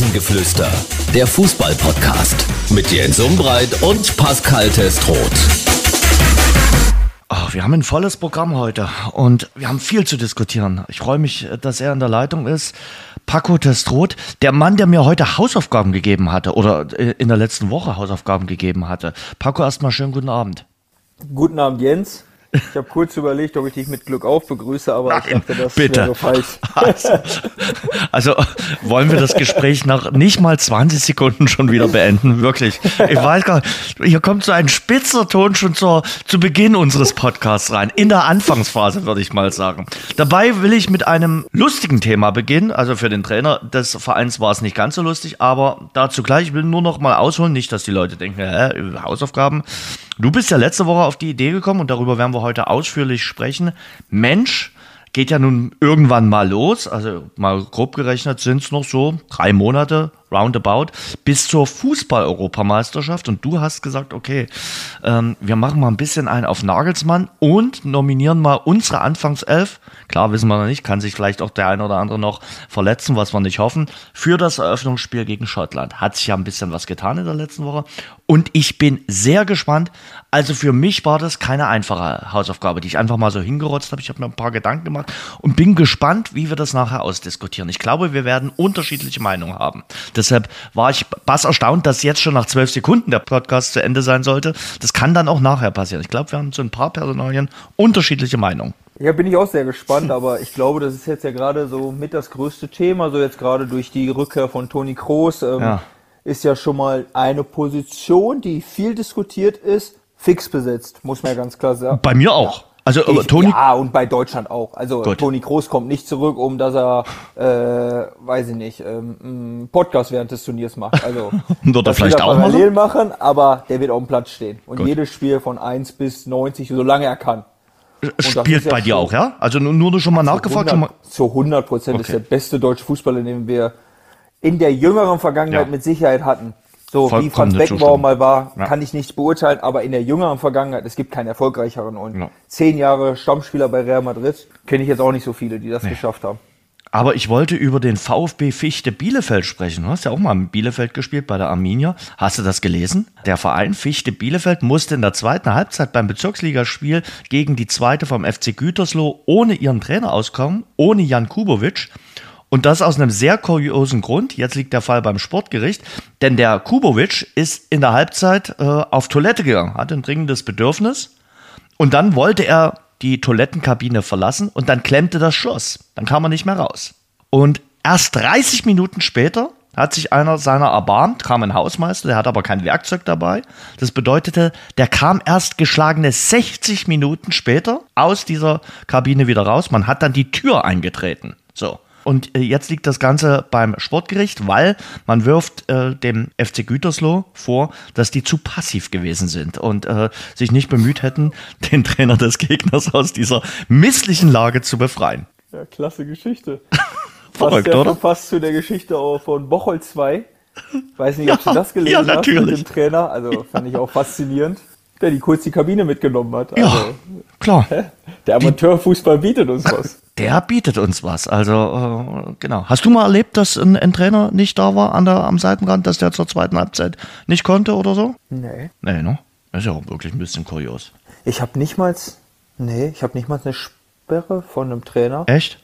Rasengeflüster, der Fußball-Podcast mit Jens Umbreit und Pascal Testroth. Oh, wir haben ein volles Programm heute und wir haben viel zu diskutieren. Ich freue mich, dass er in der Leitung ist. Paco Testroth, der Mann, der mir heute Hausaufgaben gegeben hatte oder äh, in der letzten Woche Hausaufgaben gegeben hatte. Paco, erstmal schönen guten Abend. Guten Abend, Jens. Ich habe kurz überlegt, ob ich dich mit Glück auf begrüße, aber Nein, ich dachte, das bitte. wäre falsch. Also, also wollen wir das Gespräch nach nicht mal 20 Sekunden schon wieder beenden? Wirklich. Ich weiß gar nicht, hier kommt so ein spitzer Ton schon zur, zu Beginn unseres Podcasts rein. In der Anfangsphase, würde ich mal sagen. Dabei will ich mit einem lustigen Thema beginnen. Also für den Trainer des Vereins war es nicht ganz so lustig, aber dazu gleich. Ich will nur noch mal ausholen, nicht, dass die Leute denken, hä, Hausaufgaben. Du bist ja letzte Woche auf die Idee gekommen und darüber werden wir heute ausführlich sprechen. Mensch, geht ja nun irgendwann mal los. Also mal grob gerechnet sind es noch so drei Monate roundabout bis zur Fußball-Europameisterschaft. Und du hast gesagt, okay, ähm, wir machen mal ein bisschen ein auf Nagelsmann und nominieren mal unsere Anfangself. Klar wissen wir noch nicht, kann sich vielleicht auch der eine oder andere noch verletzen, was wir nicht hoffen, für das Eröffnungsspiel gegen Schottland. Hat sich ja ein bisschen was getan in der letzten Woche. Und ich bin sehr gespannt. Also für mich war das keine einfache Hausaufgabe, die ich einfach mal so hingerotzt habe. Ich habe mir ein paar Gedanken gemacht und bin gespannt, wie wir das nachher ausdiskutieren. Ich glaube, wir werden unterschiedliche Meinungen haben. Deshalb war ich bass erstaunt, dass jetzt schon nach zwölf Sekunden der Podcast zu Ende sein sollte. Das kann dann auch nachher passieren. Ich glaube, wir haben zu ein paar Personalien unterschiedliche Meinungen. Ja, bin ich auch sehr gespannt, aber ich glaube, das ist jetzt ja gerade so mit das größte Thema, so jetzt gerade durch die Rückkehr von Toni Kroos, ähm, Ja. ist ja schon mal eine Position, die viel diskutiert ist, fix besetzt, muss man ja ganz klar sagen. Bei mir auch. Also aber Ich- Toni, Ja, und bei Deutschland auch. Also Gut. Toni Kroos kommt nicht zurück, um dass er, äh, weiß ich nicht, ähm, einen Podcast während des Turniers macht. Also Wird er vielleicht auch parallel machen, aber der wird auf dem Platz stehen. Und Gut. jedes Spiel von 1 bis 90, solange er kann. Und das spielt ist ja bei dir schon- auch, ja? Also nur, nur schon mal nachgefragt. Schon mal, Zu 100 Prozent ist Okay. der beste deutsche Fußballer, den wir in der jüngeren Vergangenheit Ja. mit Sicherheit hatten. So wie Franz Beckenbauer mal war, Ja. kann ich nicht beurteilen, aber in der jüngeren Vergangenheit, es gibt keinen erfolgreicheren. Und Ja. zehn Jahre Stammspieler bei Real Madrid, kenne ich jetzt auch nicht so viele, die das geschafft haben. Aber ich wollte über den VfB Fichte Bielefeld sprechen. Du hast ja auch mal in Bielefeld gespielt bei der Arminia. Hast du das gelesen? Der Verein Fichte Bielefeld musste in der zweiten Halbzeit beim Bezirksligaspiel gegen die zweite vom FC Gütersloh ohne ihren Trainer auskommen, ohne Jan Kubovic. Und das aus einem sehr kuriosen Grund. Jetzt liegt der Fall beim Sportgericht, denn der Kubovic ist in der Halbzeit äh, auf Toilette gegangen, hatte ein dringendes Bedürfnis. Und dann wollte er die Toilettenkabine verlassen und dann klemmte das Schloss. Dann kam er nicht mehr raus. Und erst 30 Minuten später hat sich einer seiner erbarmt, kam ein Hausmeister, der hat aber kein Werkzeug dabei. Das bedeutete, der kam erst geschlagene 60 Minuten später aus dieser Kabine wieder raus. Man hat dann die Tür eingetreten. So. Und äh, jetzt liegt das Ganze beim Sportgericht, weil man wirft äh, dem FC Gütersloh vor, dass die zu passiv gewesen sind und äh, sich nicht bemüht hätten, den Trainer des Gegners aus dieser misslichen Lage zu befreien. Ja, klasse Geschichte. Verrückt, ja oder? fast zu der Geschichte von Bocholt 2. Weiß nicht, ob du das gelesen ja, hast natürlich. mit dem Trainer. Also fand ich auch faszinierend. Der die kurz die Kabine mitgenommen hat. Ja, Also, klar. der Amateurfußball bietet uns was. Der bietet uns was. Also, äh, genau. Hast du mal erlebt, dass ein, ein Trainer nicht da war an der, am Seitenrand, dass der zur zweiten Halbzeit nicht konnte oder so? Nee. Nee, ne? Das ist ja auch wirklich ein bisschen kurios. Ich habe nicht mal, nee, ich habe nicht mal eine Sperre von einem Trainer. Echt?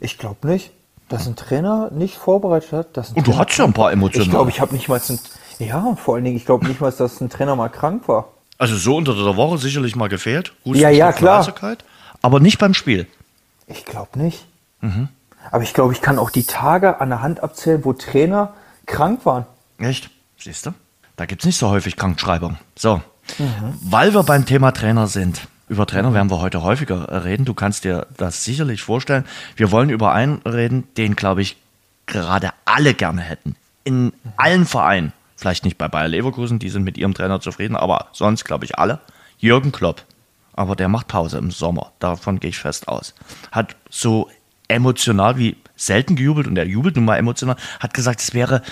Ich glaube nicht, dass ein Trainer nicht vorbereitet hat. Dass ein Und du Trainer hattest ja ein paar Ich Emotionen. glaube, ich habe nicht mal, ein, ja, vor allen Dingen, ich glaube nicht mal, dass ein Trainer mal krank war. Also so unter der Woche sicherlich mal gefehlt. Husten, Ja, ja, klar. Aber nicht beim Spiel. Ich glaube nicht. Mhm. Aber ich glaube, ich kann auch die Tage an der Hand abzählen, wo Trainer krank waren. Echt? Siehst du? Da gibt es nicht so häufig Krankschreibung. So, weil wir beim Thema Trainer sind. Über Trainer werden wir heute häufiger äh, reden. Du kannst dir das sicherlich vorstellen. Wir wollen über einen reden, den, glaube ich, gerade alle gerne hätten. In allen Vereinen. Vielleicht nicht bei Bayer Leverkusen, die sind mit ihrem Trainer zufrieden, aber sonst, glaube ich, alle. Jürgen Klopp. Aber der macht Pause im Sommer. Davon gehe ich fest aus. Hat so emotional wie selten gejubelt und er jubelt nun mal emotional, hat gesagt, es wäre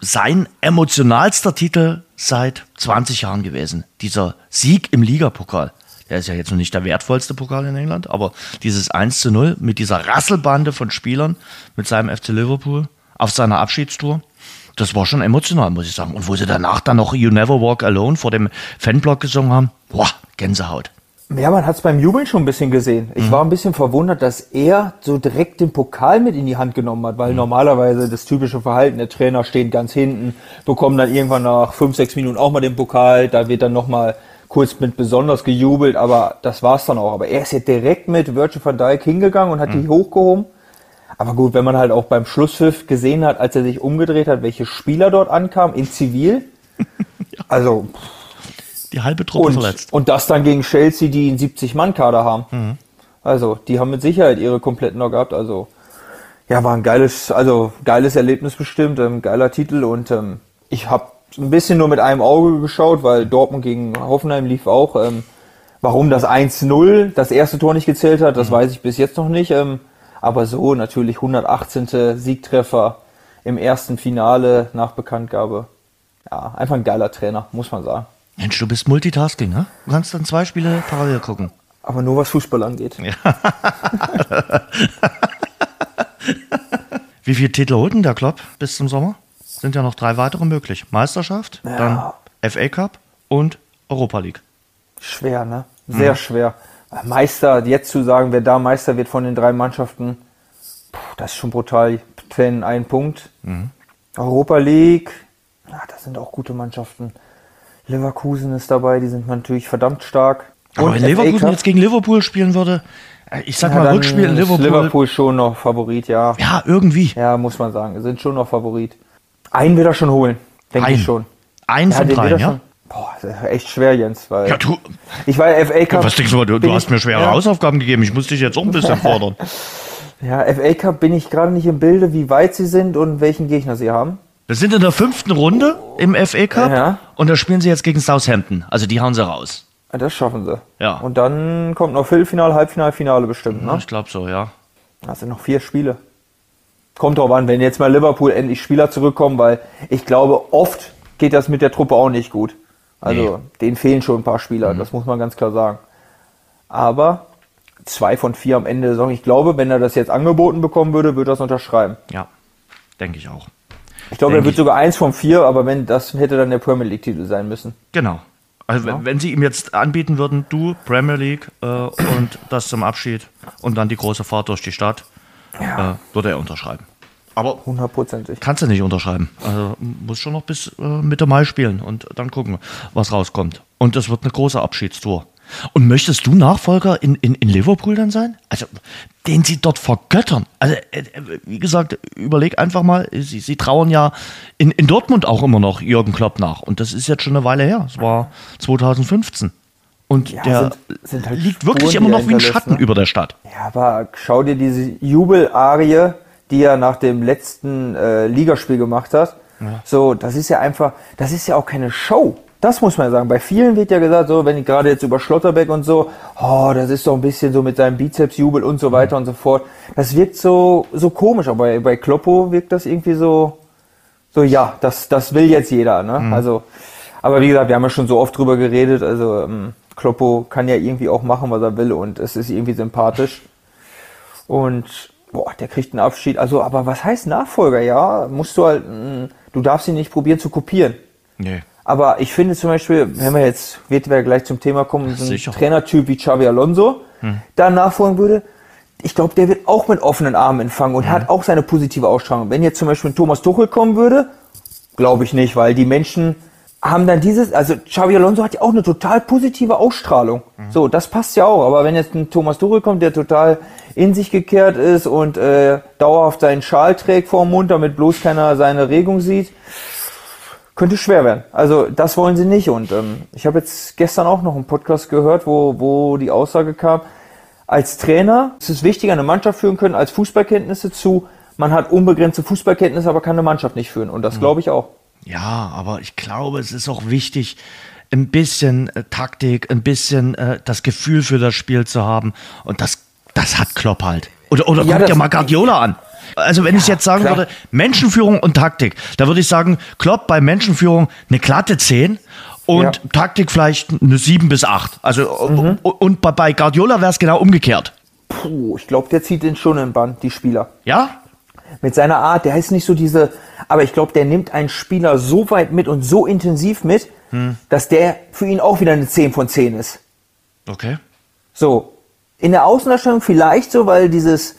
sein emotionalster Titel seit 20 Jahren gewesen. Dieser Sieg im Ligapokal. Der ist ja jetzt noch nicht der wertvollste Pokal in England, aber dieses 1 zu 0 mit dieser Rasselbande von Spielern mit seinem FC Liverpool auf seiner Abschiedstour. Das war schon emotional, muss ich sagen. Und wo sie danach dann noch You Never Walk Alone vor dem Fanblock gesungen haben, boah, Gänsehaut. Ja, man hat es beim Jubeln schon ein bisschen gesehen. Ich war ein bisschen verwundert, dass er so direkt den Pokal mit in die Hand genommen hat, weil normalerweise das typische Verhalten, der Trainer steht ganz hinten, bekommen dann irgendwann nach fünf, sechs Minuten auch mal den Pokal, da wird dann nochmal kurz mit besonders gejubelt, aber das war's dann auch. Aber er ist ja direkt mit Virgil van Dijk hingegangen und hat die hochgehoben. Aber gut, wenn man halt auch beim Schlusspfiff gesehen hat, als er sich umgedreht hat, welche Spieler dort ankamen in Zivil. Also, Die halbe Truppe und, verletzt. und das dann gegen Chelsea, die einen 70-Mann-Kader haben. Also, die haben mit Sicherheit ihre kompletten noch gehabt. Also, ja, war ein geiles, also geiles Erlebnis bestimmt, ähm, geiler Titel und ähm, ich habe ein bisschen nur mit einem Auge geschaut, weil Dortmund gegen Hoffenheim lief auch. Ähm, warum das 1-0 das erste Tor nicht gezählt hat, das weiß ich bis jetzt noch nicht. Ähm, aber so natürlich 118. Siegtreffer im ersten Finale nach Bekanntgabe. Ja, einfach ein geiler Trainer, muss man sagen. Mensch, du bist Multitasking, ne? Du kannst dann zwei Spiele parallel gucken. Aber nur was Fußball angeht. Wie viele Titel holt denn der Klopp bis zum Sommer? Sind ja noch drei weitere möglich. Meisterschaft, dann FA Cup und Europa League. Schwer, ne? Sehr schwer. Meister, jetzt zu sagen, wer da Meister wird von den drei Mannschaften, das ist schon brutal. Ten, ein Punkt. Europa League, ja, das sind auch gute Mannschaften. Leverkusen ist dabei, die sind natürlich verdammt stark. Aber Und wenn FA Leverkusen jetzt gegen Liverpool spielen würde, äh, ich sag ja, mal Rückspiel in ist Liverpool. Liverpool schon noch Favorit, ja. Ja, irgendwie. Ja, muss man sagen. Sind schon noch Favorit. Einen wird er schon holen, denke ich schon. Einen von dreien, wird er ja? schon- Boah, das ist echt schwer, Jens, weil Ja, du, ich war FA Cup. was denkst du, du, du hast mir schwere ja. Hausaufgaben gegeben. Ich muss dich jetzt auch ein bisschen fordern. Ja, FA Cup bin ich gerade nicht im Bilde, wie weit sie sind und welchen Gegner sie haben. Wir sind in der fünften Runde im FA Cup Ja. und da spielen sie jetzt gegen Southampton. Also die hauen sie raus. Ja, Das schaffen sie. Ja. Und dann kommt noch Viertelfinale, Halbfinale, Finale bestimmt. Ne? Ich glaube so, ja. Das sind noch vier Spiele. Kommt drauf an, wenn jetzt mal Liverpool endlich Spieler zurückkommen, weil ich glaube, oft geht das mit der Truppe auch nicht gut. Also denen fehlen schon ein paar Spieler, das muss man ganz klar sagen. Aber zwei von vier am Ende der Saison. Ich glaube, wenn er das jetzt angeboten bekommen würde, würde er das unterschreiben. Ja, denke ich auch. Ich glaube, er wird sogar eins von vier, aber wenn das hätte dann der Premier League-Titel sein müssen. Genau. Also wenn- wenn sie ihm jetzt anbieten würden, du Premier League äh, und das zum Abschied und dann die große Fahrt durch die Stadt, äh, würde er unterschreiben. Aber Hundertprozentig. kannst du nicht unterschreiben. Also muss schon noch bis äh, Mitte Mai spielen und dann gucken, was rauskommt. Und es wird eine große Abschiedstour. Und möchtest du Nachfolger in, in, in Liverpool dann sein? Also, den sie dort vergöttern. Also, äh, äh, wie gesagt, überleg einfach mal, sie, sie trauern ja in, in Dortmund auch immer noch Jürgen Klopp nach. Und das ist jetzt schon eine Weile her. Es war 2015. Und Ja, der sind- sind halt liegt wirklich Spuren, immer die noch wie ein Schatten ne? über der Stadt. Ja, aber schau dir diese Jubelarie, die er nach dem letzten äh, Ligaspiel gemacht hat. So, das ist ja einfach, das ist ja auch keine Show. Das muss man sagen. Bei vielen wird ja gesagt, so, wenn ich gerade jetzt über Schlotterbeck und so, oh, das ist doch ein bisschen so mit seinem Bizepsjubel und so weiter und so fort. Das wirkt so, so komisch, aber bei, bei Kloppo wirkt das irgendwie so, so, ja, das, das will jetzt jeder, ne? Also, aber wie gesagt, wir haben ja schon so oft drüber geredet, also, ähm, Kloppo kann ja irgendwie auch machen, was er will und es ist irgendwie sympathisch. Und boah, der kriegt einen Abschied. Also, aber was heißt Nachfolger? Ja, musst du halt, mh, du darfst ihn nicht probieren zu kopieren. Nee. Aber ich finde zum Beispiel, wenn wir jetzt, wird wir gleich zum Thema kommen, so ein. Trainertyp wie Xavi Alonso da nachfolgen würde, ich glaube, der wird auch mit offenen Armen empfangen und hat auch seine positive Ausstrahlung. Wenn jetzt zum Beispiel ein Thomas Tuchel kommen würde, glaube ich nicht, weil die Menschen haben dann dieses, also Xavi Alonso hat ja auch eine total positive Ausstrahlung. So, das passt ja auch. Aber wenn jetzt ein Thomas Tuchel kommt, der total in sich gekehrt ist und äh, dauerhaft seinen Schal trägt vor dem Mund, damit bloß keiner seine Regung sieht, könnte schwer werden. Also das wollen sie nicht. Und ähm, ich habe jetzt gestern auch noch einen Podcast gehört, wo, wo die Aussage kam, als Trainer ist es wichtiger, eine Mannschaft führen können, als Fußballkenntnisse zu. Man hat unbegrenzte Fußballkenntnisse, aber kann eine Mannschaft nicht führen. Und das glaube ich auch. Ja, aber ich glaube, es ist auch wichtig, ein bisschen äh, Taktik, ein bisschen äh, das Gefühl für das Spiel zu haben. Und das, das hat Klopp halt. Oder, oder Ja, guck dir das- mal Guardiola an. Also wenn ich jetzt sagen klar. würde, Menschenführung und Taktik, da würde ich sagen, Klopp bei Menschenführung eine glatte 10 und Ja. Taktik vielleicht eine 7 bis 8. Also Mhm. und, bei- Guardiola wäre es genau umgekehrt. Puh, ich glaube, der zieht den schon in den Bann, die Spieler. Ja? Mit seiner Art, der ist nicht so diese, aber ich glaube, der nimmt einen Spieler so weit mit und so intensiv mit, dass der für ihn auch wieder eine 10 von 10 ist. Okay. So, in der Außendarstellung vielleicht so, weil dieses,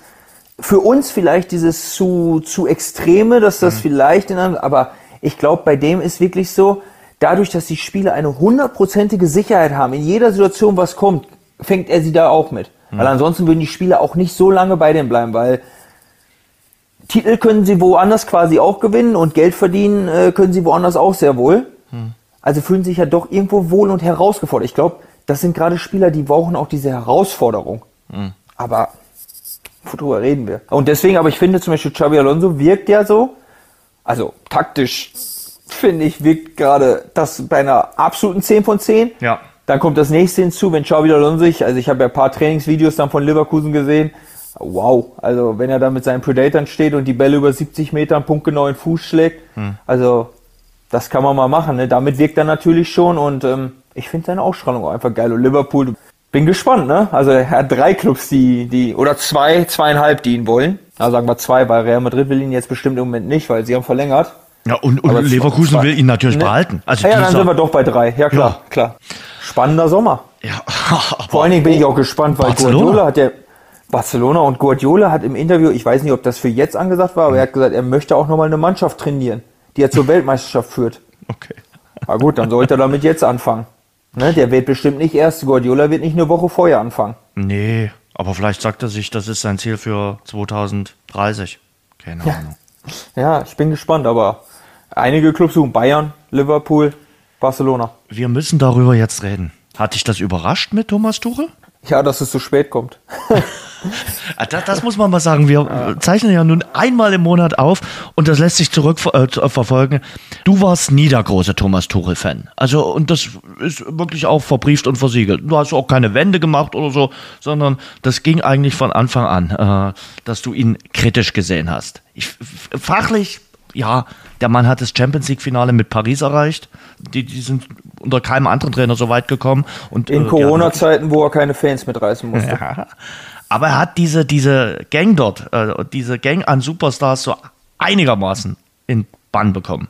für uns vielleicht dieses zu, zu Extreme, dass das vielleicht in einem, aber ich glaube, bei dem ist wirklich so, dadurch, dass die Spieler eine hundertprozentige Sicherheit haben, in jeder Situation, was kommt, fängt er sie da auch mit. Weil ansonsten würden die Spieler auch nicht so lange bei dem bleiben, weil Titel können sie woanders quasi auch gewinnen und Geld verdienen äh, können sie woanders auch sehr wohl. Also fühlen sich ja doch irgendwo wohl und herausgefordert. Ich glaube, das sind gerade Spieler, die brauchen auch diese Herausforderung. Aber worüber reden wir? Und deswegen, aber ich finde zum Beispiel Xabi Alonso wirkt ja so, also taktisch finde ich, wirkt gerade das bei einer absoluten 10 von 10. Ja. Dann kommt das nächste hinzu, wenn Xabi Alonso sich, also ich habe ja ein paar Trainingsvideos dann von Leverkusen gesehen. Wow, also wenn er da mit seinen Predatoren steht und die Bälle über 70 Metern punktgenau in den Fuß schlägt, also das kann man mal machen. Ne? Damit wirkt er natürlich schon und ähm, ich finde seine Ausstrahlung auch einfach geil. Und Liverpool, bin gespannt, ne? Also er hat drei Clubs, die, die, oder zwei, zweieinhalb, die ihn wollen. Also sagen wir zwei, weil Real Madrid will ihn jetzt bestimmt im Moment nicht, weil sie haben verlängert. Ja, und, und Leverkusen will ihn natürlich Ne? behalten. Also ja, dann dieser- sind wir doch bei drei. Ja, klar, Ja. klar. Spannender Sommer. ja, Vor allen Dingen bin ich auch gespannt, weil Barcelona. Guardiola hat ja Barcelona und Guardiola hat im Interview, ich weiß nicht, ob das für jetzt angesagt war, aber er hat gesagt, er möchte auch nochmal eine Mannschaft trainieren, die er zur Weltmeisterschaft führt. Okay. Na gut, dann sollte er damit jetzt anfangen. Ne, der wird bestimmt nicht erst, Guardiola wird nicht eine Woche vorher anfangen. Nee, aber vielleicht sagt er sich, das ist sein Ziel für 2030. Keine Ahnung. Ja, ich bin gespannt, aber einige Clubs suchen Bayern, Liverpool, Barcelona. Wir müssen darüber jetzt reden. Hat dich das überrascht mit Thomas Tuchel? Ja, dass es so spät kommt. Ah, Das, das muss man mal sagen. Wir zeichnen ja nun einmal im Monat auf und das lässt sich zurückverfolgen. Äh, verfolgen. du warst nie der große Thomas Tuchel-Fan. Also, und das ist wirklich auch verbrieft und versiegelt. Du hast auch keine Wende gemacht oder so, sondern das ging eigentlich von Anfang an, äh, dass du ihn kritisch gesehen hast. Ich, fachlich, ja, der Mann hat das Champions League-Finale mit Paris erreicht. Die, die sind unter keinem anderen Trainer so weit gekommen. Und, äh, In hatten Corona-Zeiten, wo er keine Fans mitreißen musste. ja. Aber er hat diese, diese Gang dort, äh, diese Gang an Superstars so einigermaßen in Bann bekommen.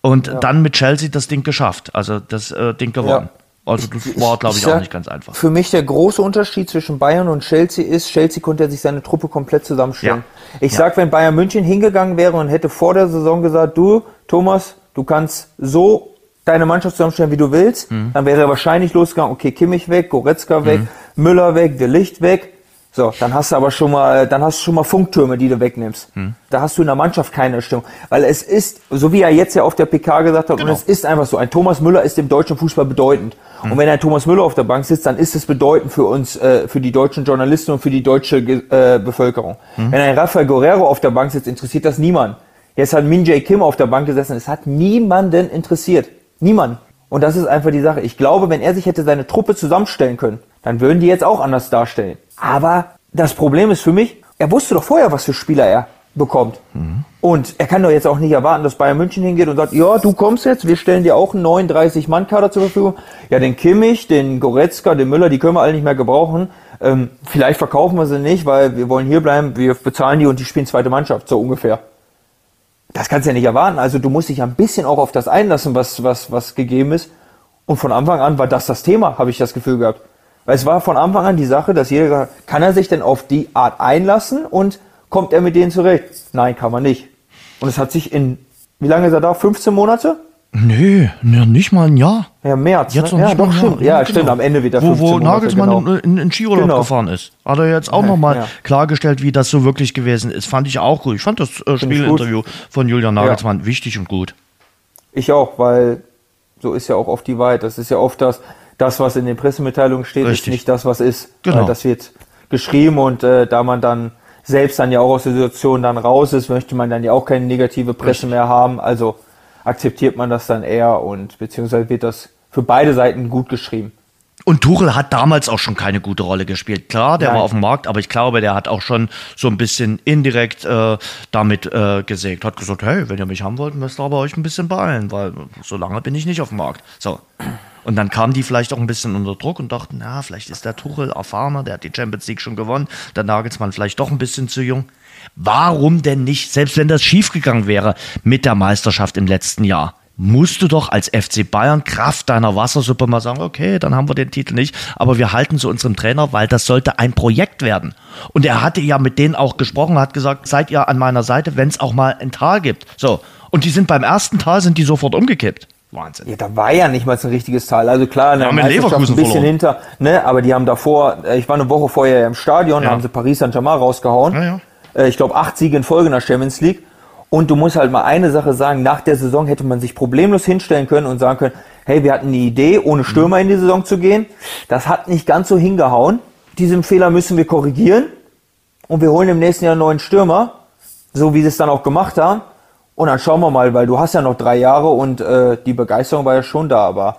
Und dann mit Chelsea das Ding geschafft, also das äh, Ding gewonnen. Also das war, glaube ich, auch sag, nicht ganz einfach. Für mich der große Unterschied zwischen Bayern und Chelsea ist, Chelsea konnte sich seine Truppe komplett zusammenstellen. Ja. Ich Ja. sag, wenn Bayern München hingegangen wäre und hätte vor der Saison gesagt, du, Thomas, du kannst so deine Mannschaft zusammenstellen, wie du willst, Mhm. dann wäre er wahrscheinlich losgegangen, okay, Kimmich weg, Goretzka weg, Müller weg, De Licht weg. So, dann hast du aber schon mal, dann hast du schon mal Funktürme, die du wegnimmst. Da hast du in der Mannschaft keine Stimmung. Weil es ist, so wie er jetzt ja auf der PK gesagt hat, Genau. und es ist einfach so, ein Thomas Müller ist im deutschen Fußball bedeutend. Und wenn ein Thomas Müller auf der Bank sitzt, dann ist es bedeutend für uns, äh, für die deutschen Journalisten und für die deutsche äh, Bevölkerung. Wenn ein Rafael Guerrero auf der Bank sitzt, interessiert das niemand. Jetzt hat Min Jae Kim auf der Bank gesessen, es hat niemanden interessiert. Niemand. Und das ist einfach die Sache. Ich glaube, wenn er sich hätte seine Truppe zusammenstellen können, dann würden die jetzt auch anders darstellen. Aber das Problem ist für mich, er wusste doch vorher, was für Spieler er bekommt. Und er kann doch jetzt auch nicht erwarten, dass Bayern München hingeht und sagt, ja, du kommst jetzt, wir stellen dir auch einen 39-Mann-Kader zur Verfügung. Ja, den Kimmich, den Goretzka, den Müller, die können wir alle nicht mehr gebrauchen. Ähm, vielleicht verkaufen wir sie nicht, weil wir wollen hier bleiben, wir bezahlen die und die spielen zweite Mannschaft, so ungefähr. Das kannst du ja nicht erwarten. Also du musst dich ein bisschen auch auf das einlassen, was, was, was gegeben ist. Und von Anfang an war das das Thema, habe ich das Gefühl gehabt. Weil es war von Anfang an die Sache, dass jeder gesagt hat, kann er sich denn auf die Art einlassen und kommt er mit denen zurecht? Nein, kann man nicht. Und es hat sich in, wie lange ist er da? 15 Monate? Nö, nö, nicht mal ein Jahr. Ja, März. Jetzt ne? noch Ja, nicht doch, stimmt. Jahr. Ja, stimmt. Am Ende wird er Wo, 15 wo Monate, Nagelsmann genau. in, in Skiurlaub Genau. gefahren ist. Hat er jetzt auch nochmal ja. klargestellt, wie das so wirklich gewesen ist. Fand ich auch gut. Ich fand das äh, Spielinterview von Julian Nagelsmann wichtig und gut. Ich auch, weil so ist ja auch oft die Wahrheit. Das ist ja oft das, das was in den Pressemitteilungen steht, Richtig. ist nicht das, was ist. Genau. Weil das wird geschrieben und äh, da man dann selbst dann ja auch aus der Situation dann raus ist, möchte man dann ja auch keine negative Presse Richtig. mehr haben. Also akzeptiert man das dann eher und beziehungsweise wird das für beide Seiten gut geschrieben. Und Tuchel hat damals auch schon keine gute Rolle gespielt. Klar, der Nein. war auf dem Markt, aber ich glaube, der hat auch schon so ein bisschen indirekt äh, damit äh, gesägt. Hat gesagt, hey, wenn ihr mich haben wollt, müsst ihr aber euch ein bisschen beeilen, weil so lange bin ich nicht auf dem Markt. So. Und dann kamen die vielleicht auch ein bisschen unter Druck und dachten, na, vielleicht ist der Tuchel erfahrener, der hat die Champions League schon gewonnen, der Nagelsmann vielleicht doch ein bisschen zu jung. Warum denn nicht, selbst wenn das schiefgegangen wäre mit der Meisterschaft im letzten Jahr? musst du doch als FC Bayern Kraft deiner Wassersuppe mal sagen, okay, dann haben wir den Titel nicht, aber wir halten zu unserem Trainer, weil das sollte ein Projekt werden. Und er hatte ja mit denen auch gesprochen, hat gesagt, seid ihr an meiner Seite, wenn es auch mal ein Tal gibt. So. Und die sind beim ersten Tal, sind die sofort umgekippt. Wahnsinn. Ja, da war ja nicht mal so ein richtiges Tal. Also klar, Haben in Meisterschaft ein Leverkusen bisschen verloren. hinter, ne, aber die haben davor, äh, ich war eine Woche vorher ja im Stadion, Ja. da haben sie Paris Saint-Germain rausgehauen. Ja, ja. Äh, Ich glaube, acht Siege in Folge in der Champions League. Und du musst halt mal eine Sache sagen, nach der Saison hätte man sich problemlos hinstellen können und sagen können, hey, wir hatten die Idee, ohne Stürmer in die Saison zu gehen. Das hat nicht ganz so hingehauen. Diesen Fehler müssen wir korrigieren. Und wir holen im nächsten Jahr einen neuen Stürmer, so wie sie es dann auch gemacht haben. Und dann schauen wir mal, weil du hast ja noch drei Jahre und äh, die Begeisterung war ja schon da, aber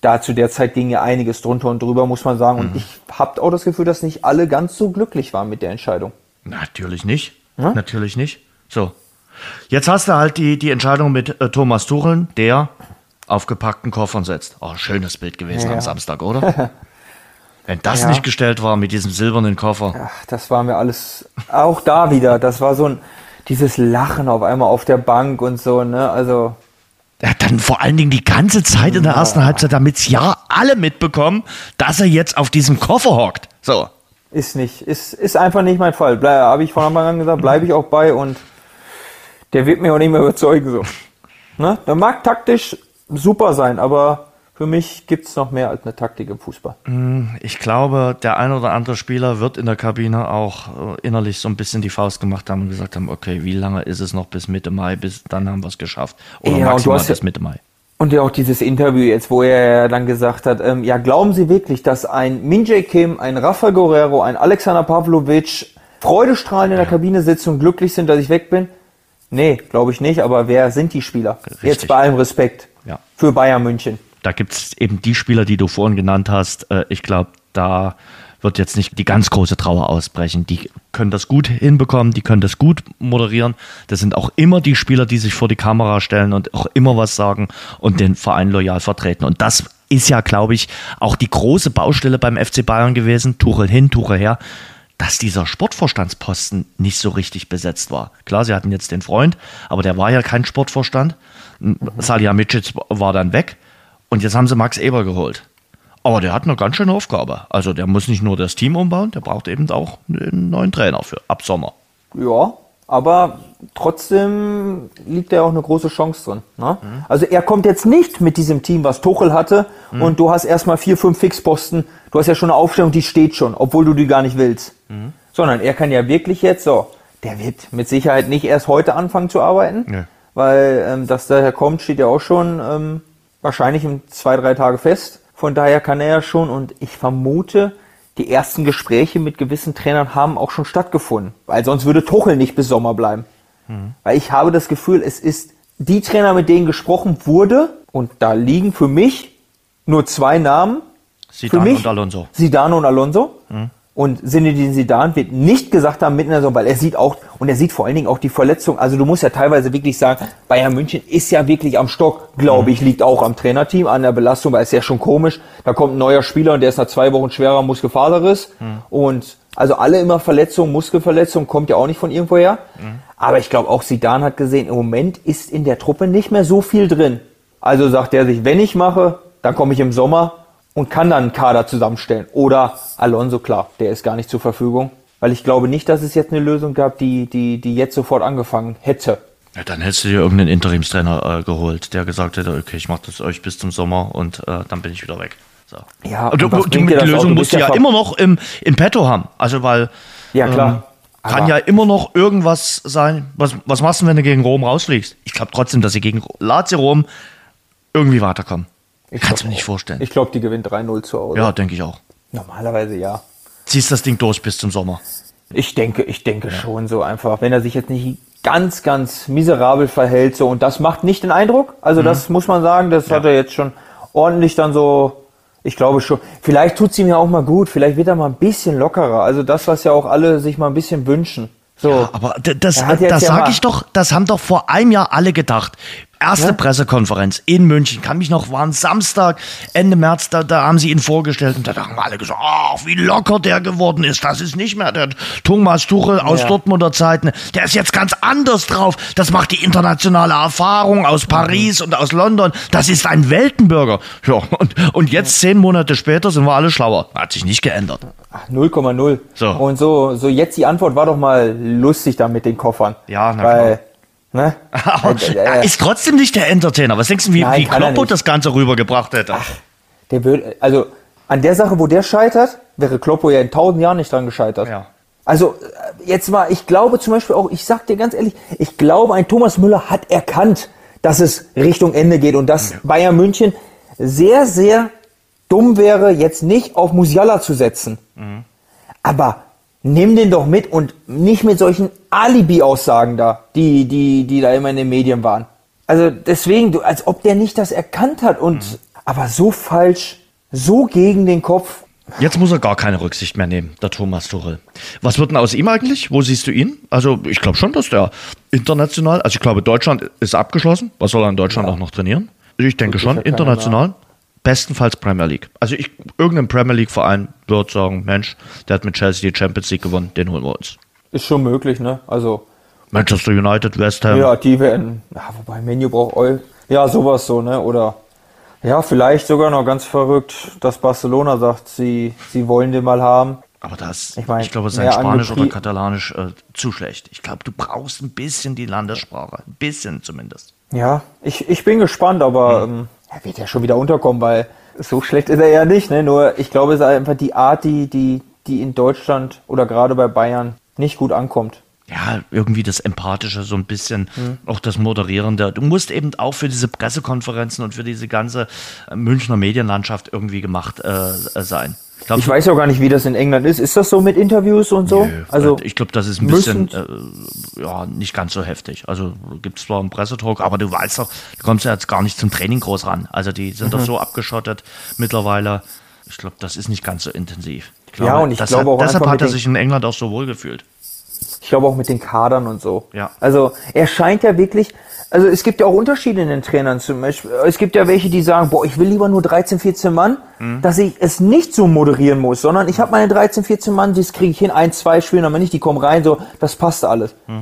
da zu der Zeit ging ja einiges drunter und drüber, muss man sagen. Und ich habe auch das Gefühl, dass nicht alle ganz so glücklich waren mit der Entscheidung. Natürlich nicht. Natürlich nicht. So. Jetzt hast du halt die, die Entscheidung mit äh, Thomas Tuchel, der auf gepackten Koffern setzt. Oh, schönes Bild gewesen Ja. am Samstag, oder? Wenn das Ja. nicht gestellt war mit diesem silbernen Koffer. Ach, das war mir alles, auch da wieder, das war so ein, dieses Lachen auf einmal auf der Bank und so, ne, also, Ja, dann vor allen Dingen die ganze Zeit in der ersten Halbzeit, damit's ja alle mitbekommen, dass er jetzt auf diesem Koffer hockt. So. ist nicht, ist, ist einfach nicht mein Fall. Habe ich von Anfang an gesagt, bleibe ich auch bei und der wird mir auch nicht mehr überzeugen, so. Ne? Der mag taktisch super sein, aber für mich gibt's noch mehr als eine Taktik im Fußball. Ich glaube, der ein oder andere Spieler wird in der Kabine auch äh, innerlich so ein bisschen die Faust gemacht haben und gesagt haben, okay, wie lange ist es noch bis Mitte Mai, bis dann haben wir es geschafft. Oder Ja, maximal hast bis Mitte Mai. Und ja auch dieses Interview jetzt, wo er dann gesagt hat, ähm, ja, glauben Sie wirklich, dass ein Minjay Kim, ein Rafa Guerrero, ein Alexander Pavlovic freudestrahlend in der Kabine sitzen und glücklich sind, dass ich weg bin? Nee, glaube ich nicht, aber wer sind die Spieler? Richtig. Jetzt bei allem Respekt Ja. für Bayern München. Da gibt es eben die Spieler, die du vorhin genannt hast. Äh, Ich glaube, da wird jetzt nicht die ganz große Trauer ausbrechen. Die können das gut hinbekommen, die können das gut moderieren. Das sind auch immer die Spieler, die sich vor die Kamera stellen und auch immer was sagen und den Verein loyal vertreten. Und das ist ja, glaube ich, auch die große Baustelle beim FC Bayern gewesen. Tuchel hin, Tuchel her. Dass dieser Sportvorstandsposten nicht so richtig besetzt war. Klar, sie hatten jetzt den Freund, aber der war ja kein Sportvorstand. Salihamidzic war dann weg. Und jetzt haben sie Max Eber geholt. Aber der hat eine ganz schöne Aufgabe. Also der muss nicht nur das Team umbauen, der braucht eben auch einen neuen Trainer für ab Sommer. Ja, aber trotzdem liegt da auch eine große Chance drin. Ne? Also er kommt jetzt nicht mit diesem Team, was Tuchel hatte, und du hast erstmal vier, fünf Fixposten. Du hast ja schon eine Aufstellung, die steht schon, obwohl du die gar nicht willst. Sondern er kann ja wirklich jetzt so, der wird mit Sicherheit nicht erst heute anfangen zu arbeiten, Nee. weil ähm, dass daher kommt, steht ja auch schon ähm, wahrscheinlich in zwei, drei Tage fest. Von daher kann er ja schon und ich vermute, die ersten Gespräche mit gewissen Trainern haben auch schon stattgefunden, weil sonst würde Tuchel nicht bis Sommer bleiben. Weil ich habe das Gefühl, es ist die Trainer, mit denen gesprochen wurde, und da liegen für mich nur zwei Namen. Zidane für mich und Alonso. Zidane und Alonso. Und Zinedine Zidane wird nicht gesagt haben mitten in der Saison, weil er sieht auch, und er sieht vor allen Dingen auch die Verletzung. Also du musst ja teilweise wirklich sagen, Bayern München ist ja wirklich am Stock, glaube ich, liegt auch am Trainerteam, an der Belastung, weil es ja schon komisch. Da kommt ein neuer Spieler und der ist nach zwei Wochen schwerer Muskelfaserriss. Und also alle immer Verletzungen, Muskelverletzungen, kommt ja auch nicht von irgendwoher. Aber ich glaube auch Zidane hat gesehen, im Moment ist in der Truppe nicht mehr so viel drin. Also sagt er sich, wenn ich mache, dann komme ich im Sommer und kann dann einen Kader zusammenstellen. Oder Alonso, klar, der ist gar nicht zur Verfügung. Weil ich glaube nicht, dass es jetzt eine Lösung gab, die, die, die jetzt sofort angefangen hätte. Ja, dann hättest du dir irgendeinen Interimstrainer äh, geholt, der gesagt hätte, okay, ich mache das euch bis zum Sommer und äh, dann bin ich wieder weg. So. Ja, Und und bringt die auch? Lösung musst du ja immer noch im, in petto haben. Also weil Ja, klar. Ähm, kann ja immer noch irgendwas sein. Was, was machst du, wenn du gegen Rom rausfliegst? Ich glaube trotzdem, dass sie gegen Lazio Rom irgendwie weiterkommen. Ich Kannst mir nicht vorstellen. Ich glaube, die gewinnt 3-0 zu Hause. ja, denke ich auch. Normalerweise ja. Ziehst das Ding durch bis zum Sommer. Ich denke, ich denke schon so einfach, wenn er sich jetzt nicht ganz, ganz miserabel verhält, so, und das macht nicht den Eindruck. Also das muss man sagen, das hat er jetzt schon ordentlich dann so, ich glaube schon. Vielleicht tut's ihm ja auch mal gut, vielleicht wird er mal ein bisschen lockerer. Also das, was ja auch alle sich mal ein bisschen wünschen. So. Aber d- das, das ja sage ich doch, das haben doch vor einem Jahr alle gedacht. Erste Ja. Pressekonferenz in München, kann mich noch, war ein Samstag, Ende März, da, da haben sie ihn vorgestellt und da haben alle gesagt, ach, wie locker der geworden ist. Das ist nicht mehr der Thomas Tuchel aus Ja. Dortmunder Zeiten. Der ist jetzt ganz anders drauf. Das macht die internationale Erfahrung aus Paris und aus London. Das ist ein Weltenbürger. Ja, und, und jetzt, zehn Monate später, sind wir alle schlauer. Hat sich nicht geändert. Ach, 0,0. So. Und so, so jetzt die Antwort war doch mal lustig da mit den Koffern. Ja, na Weil, ne? Äh, ist trotzdem nicht der Entertainer. Was denkst du, wie, Nein, wie Kloppo das Ganze rübergebracht hätte? Der würde, also an der Sache, wo der scheitert, wäre Kloppo ja in tausend Jahren nicht dran gescheitert. Ja. Also jetzt mal, ich glaube zum Beispiel auch, ich sag dir ganz ehrlich, ich glaube, ein Thomas Müller hat erkannt, dass es Richtung Ende geht und dass Bayern München sehr, sehr dumm wäre, jetzt nicht auf Musiala zu setzen. Aber nimm den doch mit und nicht mit solchen Alibi-Aussagen da, die, die, die da immer in den Medien waren. Also deswegen, als ob der nicht das erkannt hat und, aber so falsch, so gegen den Kopf. Jetzt muss er gar keine Rücksicht mehr nehmen, der Thomas Tuchel. Was wird denn aus ihm eigentlich? Wo siehst du ihn? Also ich glaube schon, dass der international, also ich glaube Deutschland ist abgeschlossen. Was soll er in Deutschland auch noch trainieren? Ich denke schon, ja international. Bestenfalls Premier League. Also ich, irgendein Premier League Verein wird sagen, Mensch, der hat mit Chelsea die Champions League gewonnen, den holen wir uns. Ist schon möglich, ne? Also, Manchester United, West Ham. ja, die werden, ja, wobei Menu braucht Eu, ja, sowas so, ne? Oder, ja, vielleicht sogar noch ganz verrückt, dass Barcelona sagt, sie, sie wollen den mal haben. Aber das, ich, Ich mein, glaube, sein Spanisch oder Katalanisch äh, zu schlecht. Ich glaube, du brauchst ein bisschen die Landessprache. Ein bisschen zumindest. Ja, ich, ich bin gespannt, aber ähm, er wird ja schon wieder unterkommen, weil so schlecht ist er ja nicht, ne? Nur ich glaube, es ist einfach die Art, die, die, die in Deutschland oder gerade bei Bayern nicht gut ankommt. Ja, irgendwie das Empathische, so ein bisschen, auch das Moderierende. Du musst eben auch für diese Pressekonferenzen und für diese ganze äh, Münchner Medienlandschaft irgendwie gemacht äh, äh, sein. glaub, Ich weiß auch gar nicht, wie das in England ist. Ist das so mit Interviews und so? Nö, also ich glaube, das ist ein bisschen, äh, ja, nicht ganz so heftig. Also gibt es zwar einen Pressedruck, aber du weißt doch, du kommst ja jetzt gar nicht zum Training groß ran. Also die sind Mhm. doch so abgeschottet mittlerweile. Ich glaube, das ist nicht ganz so intensiv. Ich Ja, und ich glaube hat, auch deshalb hat er sich in England auch so wohl gefühlt. Ich glaube auch mit den Kadern und so. Ja. Also er scheint ja wirklich, also es gibt ja auch Unterschiede in den Trainern zum Beispiel. Es gibt ja welche, die sagen, boah, ich will lieber nur 13, 14 Mann, Mhm. dass ich es nicht so moderieren muss, sondern ich habe meine 13, 14 Mann, das kriege ich hin, ein, zwei spielen aber nicht, die kommen rein, so, das passt alles. Mhm.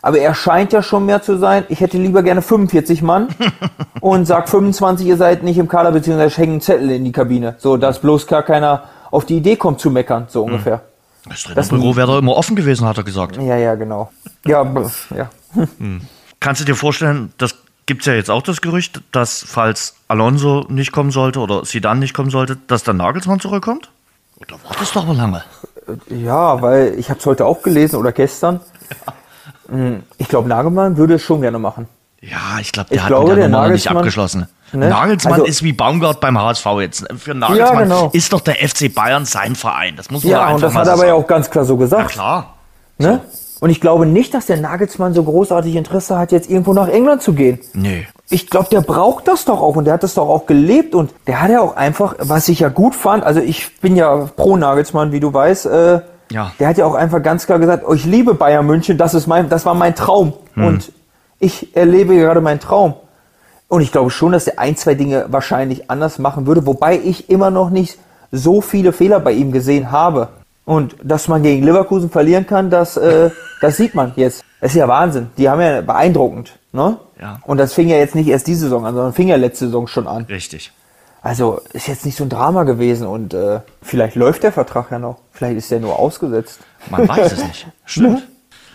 Aber er scheint ja schon mehr zu sein, ich hätte lieber gerne 45 Mann und sag 25, ihr seid nicht im Kader, beziehungsweise ich hänge einen Zettel in die Kabine. So, dass bloß gar keiner auf die Idee kommt zu meckern, so Mhm. Das Trainerbüro wäre doch immer offen gewesen, hat er gesagt. Ja, ja, genau. Ja, ja. Kannst du dir vorstellen, das gibt es ja jetzt auch das Gerücht, dass falls Alonso nicht kommen sollte oder Sidan nicht kommen sollte, dass dann Nagelsmann zurückkommt? Oder wartest du aber lange? Ja, weil ich habe es heute auch gelesen oder gestern. Hm, Ich glaube, Nagelmann würde es schon gerne machen. Ja, ich glaube, der Ich hat glaube, mit der der Nummer nicht Nagelsmann- abgeschlossen. Ne? Nagelsmann Also- ist wie Baumgart beim HSV jetzt. Für Nagelsmann genau. ist doch der FC Bayern sein Verein. Das muss man Ja, einfach und das mal hat er aber ja auch ganz klar so Ja, gesagt. klar. Ne? Und ich glaube nicht, dass der Nagelsmann so großartig Interesse hat, jetzt irgendwo nach England zu gehen. Nee. Ich glaube, der braucht das doch auch und der hat das doch auch gelebt und der hat ja auch einfach, was ich ja gut fand, also ich bin ja pro Nagelsmann, wie du weißt, äh, Ja. der hat ja auch einfach ganz klar gesagt, oh, ich liebe Bayern München, das ist mein, das war mein Traum und ich erlebe gerade meinen Traum. Und ich glaube schon, dass er ein, zwei Dinge wahrscheinlich anders machen würde, wobei ich immer noch nicht so viele Fehler bei ihm gesehen habe. Und dass man gegen Leverkusen verlieren kann, das, äh, das sieht man jetzt. Das ist ja Wahnsinn. Die haben ja beeindruckend. Ne? Ja. Und das fing ja jetzt nicht erst diese Saison an, sondern fing ja letzte Saison schon an. Richtig. Also ist jetzt nicht so ein Drama gewesen und äh, vielleicht läuft der Vertrag ja noch. Vielleicht ist der nur ausgesetzt. Man weiß es nicht. Stimmt.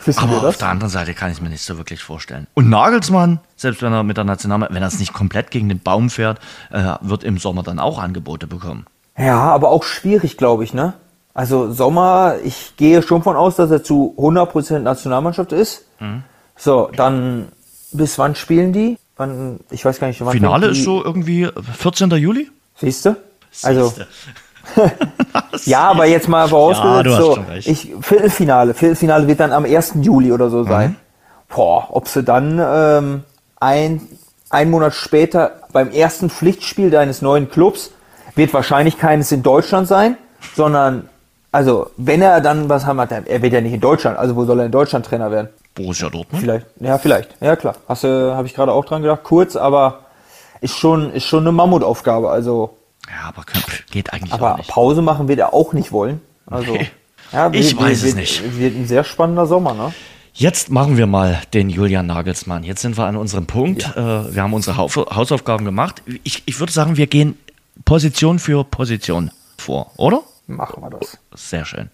Wissen Aber auf der anderen Seite kann ich mir nicht so wirklich vorstellen. Und Nagelsmann, selbst wenn er mit der Nationalmannschaft, wenn er es nicht komplett gegen den Baum fährt, äh, wird im Sommer dann auch Angebote bekommen. Ja, aber auch schwierig, glaube ich, ne? Also Sommer, ich gehe schon von aus, dass er zu 100% Nationalmannschaft ist. Mhm. So, dann bis wann spielen die? Wann, ich weiß gar nicht, wann Finale ist so irgendwie 14. Juli? Siehst du? Also. Ja, aber jetzt mal vorausgesetzt, Ja, so, ich, Viertelfinale. Viertelfinale wird dann am 1. Juli oder so sein. Mhm. Boah, ob sie dann ähm, ein, ein Monat später beim ersten Pflichtspiel deines neuen Clubs wird wahrscheinlich keines in Deutschland sein, sondern, also, wenn er dann was haben hat, er wird ja nicht in Deutschland, also wo soll er in Deutschland Trainer werden? Borussia Dortmund. Vielleicht, ja, vielleicht. Ja, klar. Hast du, habe ich gerade auch dran gedacht. Kurz, aber ist schon, ist schon eine Mammutaufgabe. Also, Ja, aber geht eigentlich aber auch nicht. Pause machen wird er auch nicht wollen. Also, Nee. ja, Ich weiß es wird, nicht. Wird ein sehr spannender Sommer, ne? Jetzt machen wir mal den Julian Nagelsmann. Jetzt sind wir an unserem Punkt. Äh, wir haben unsere Hausaufgaben gemacht. Ich, ich würde sagen, wir gehen Position für Position vor, oder? Machen wir das. Sehr schön.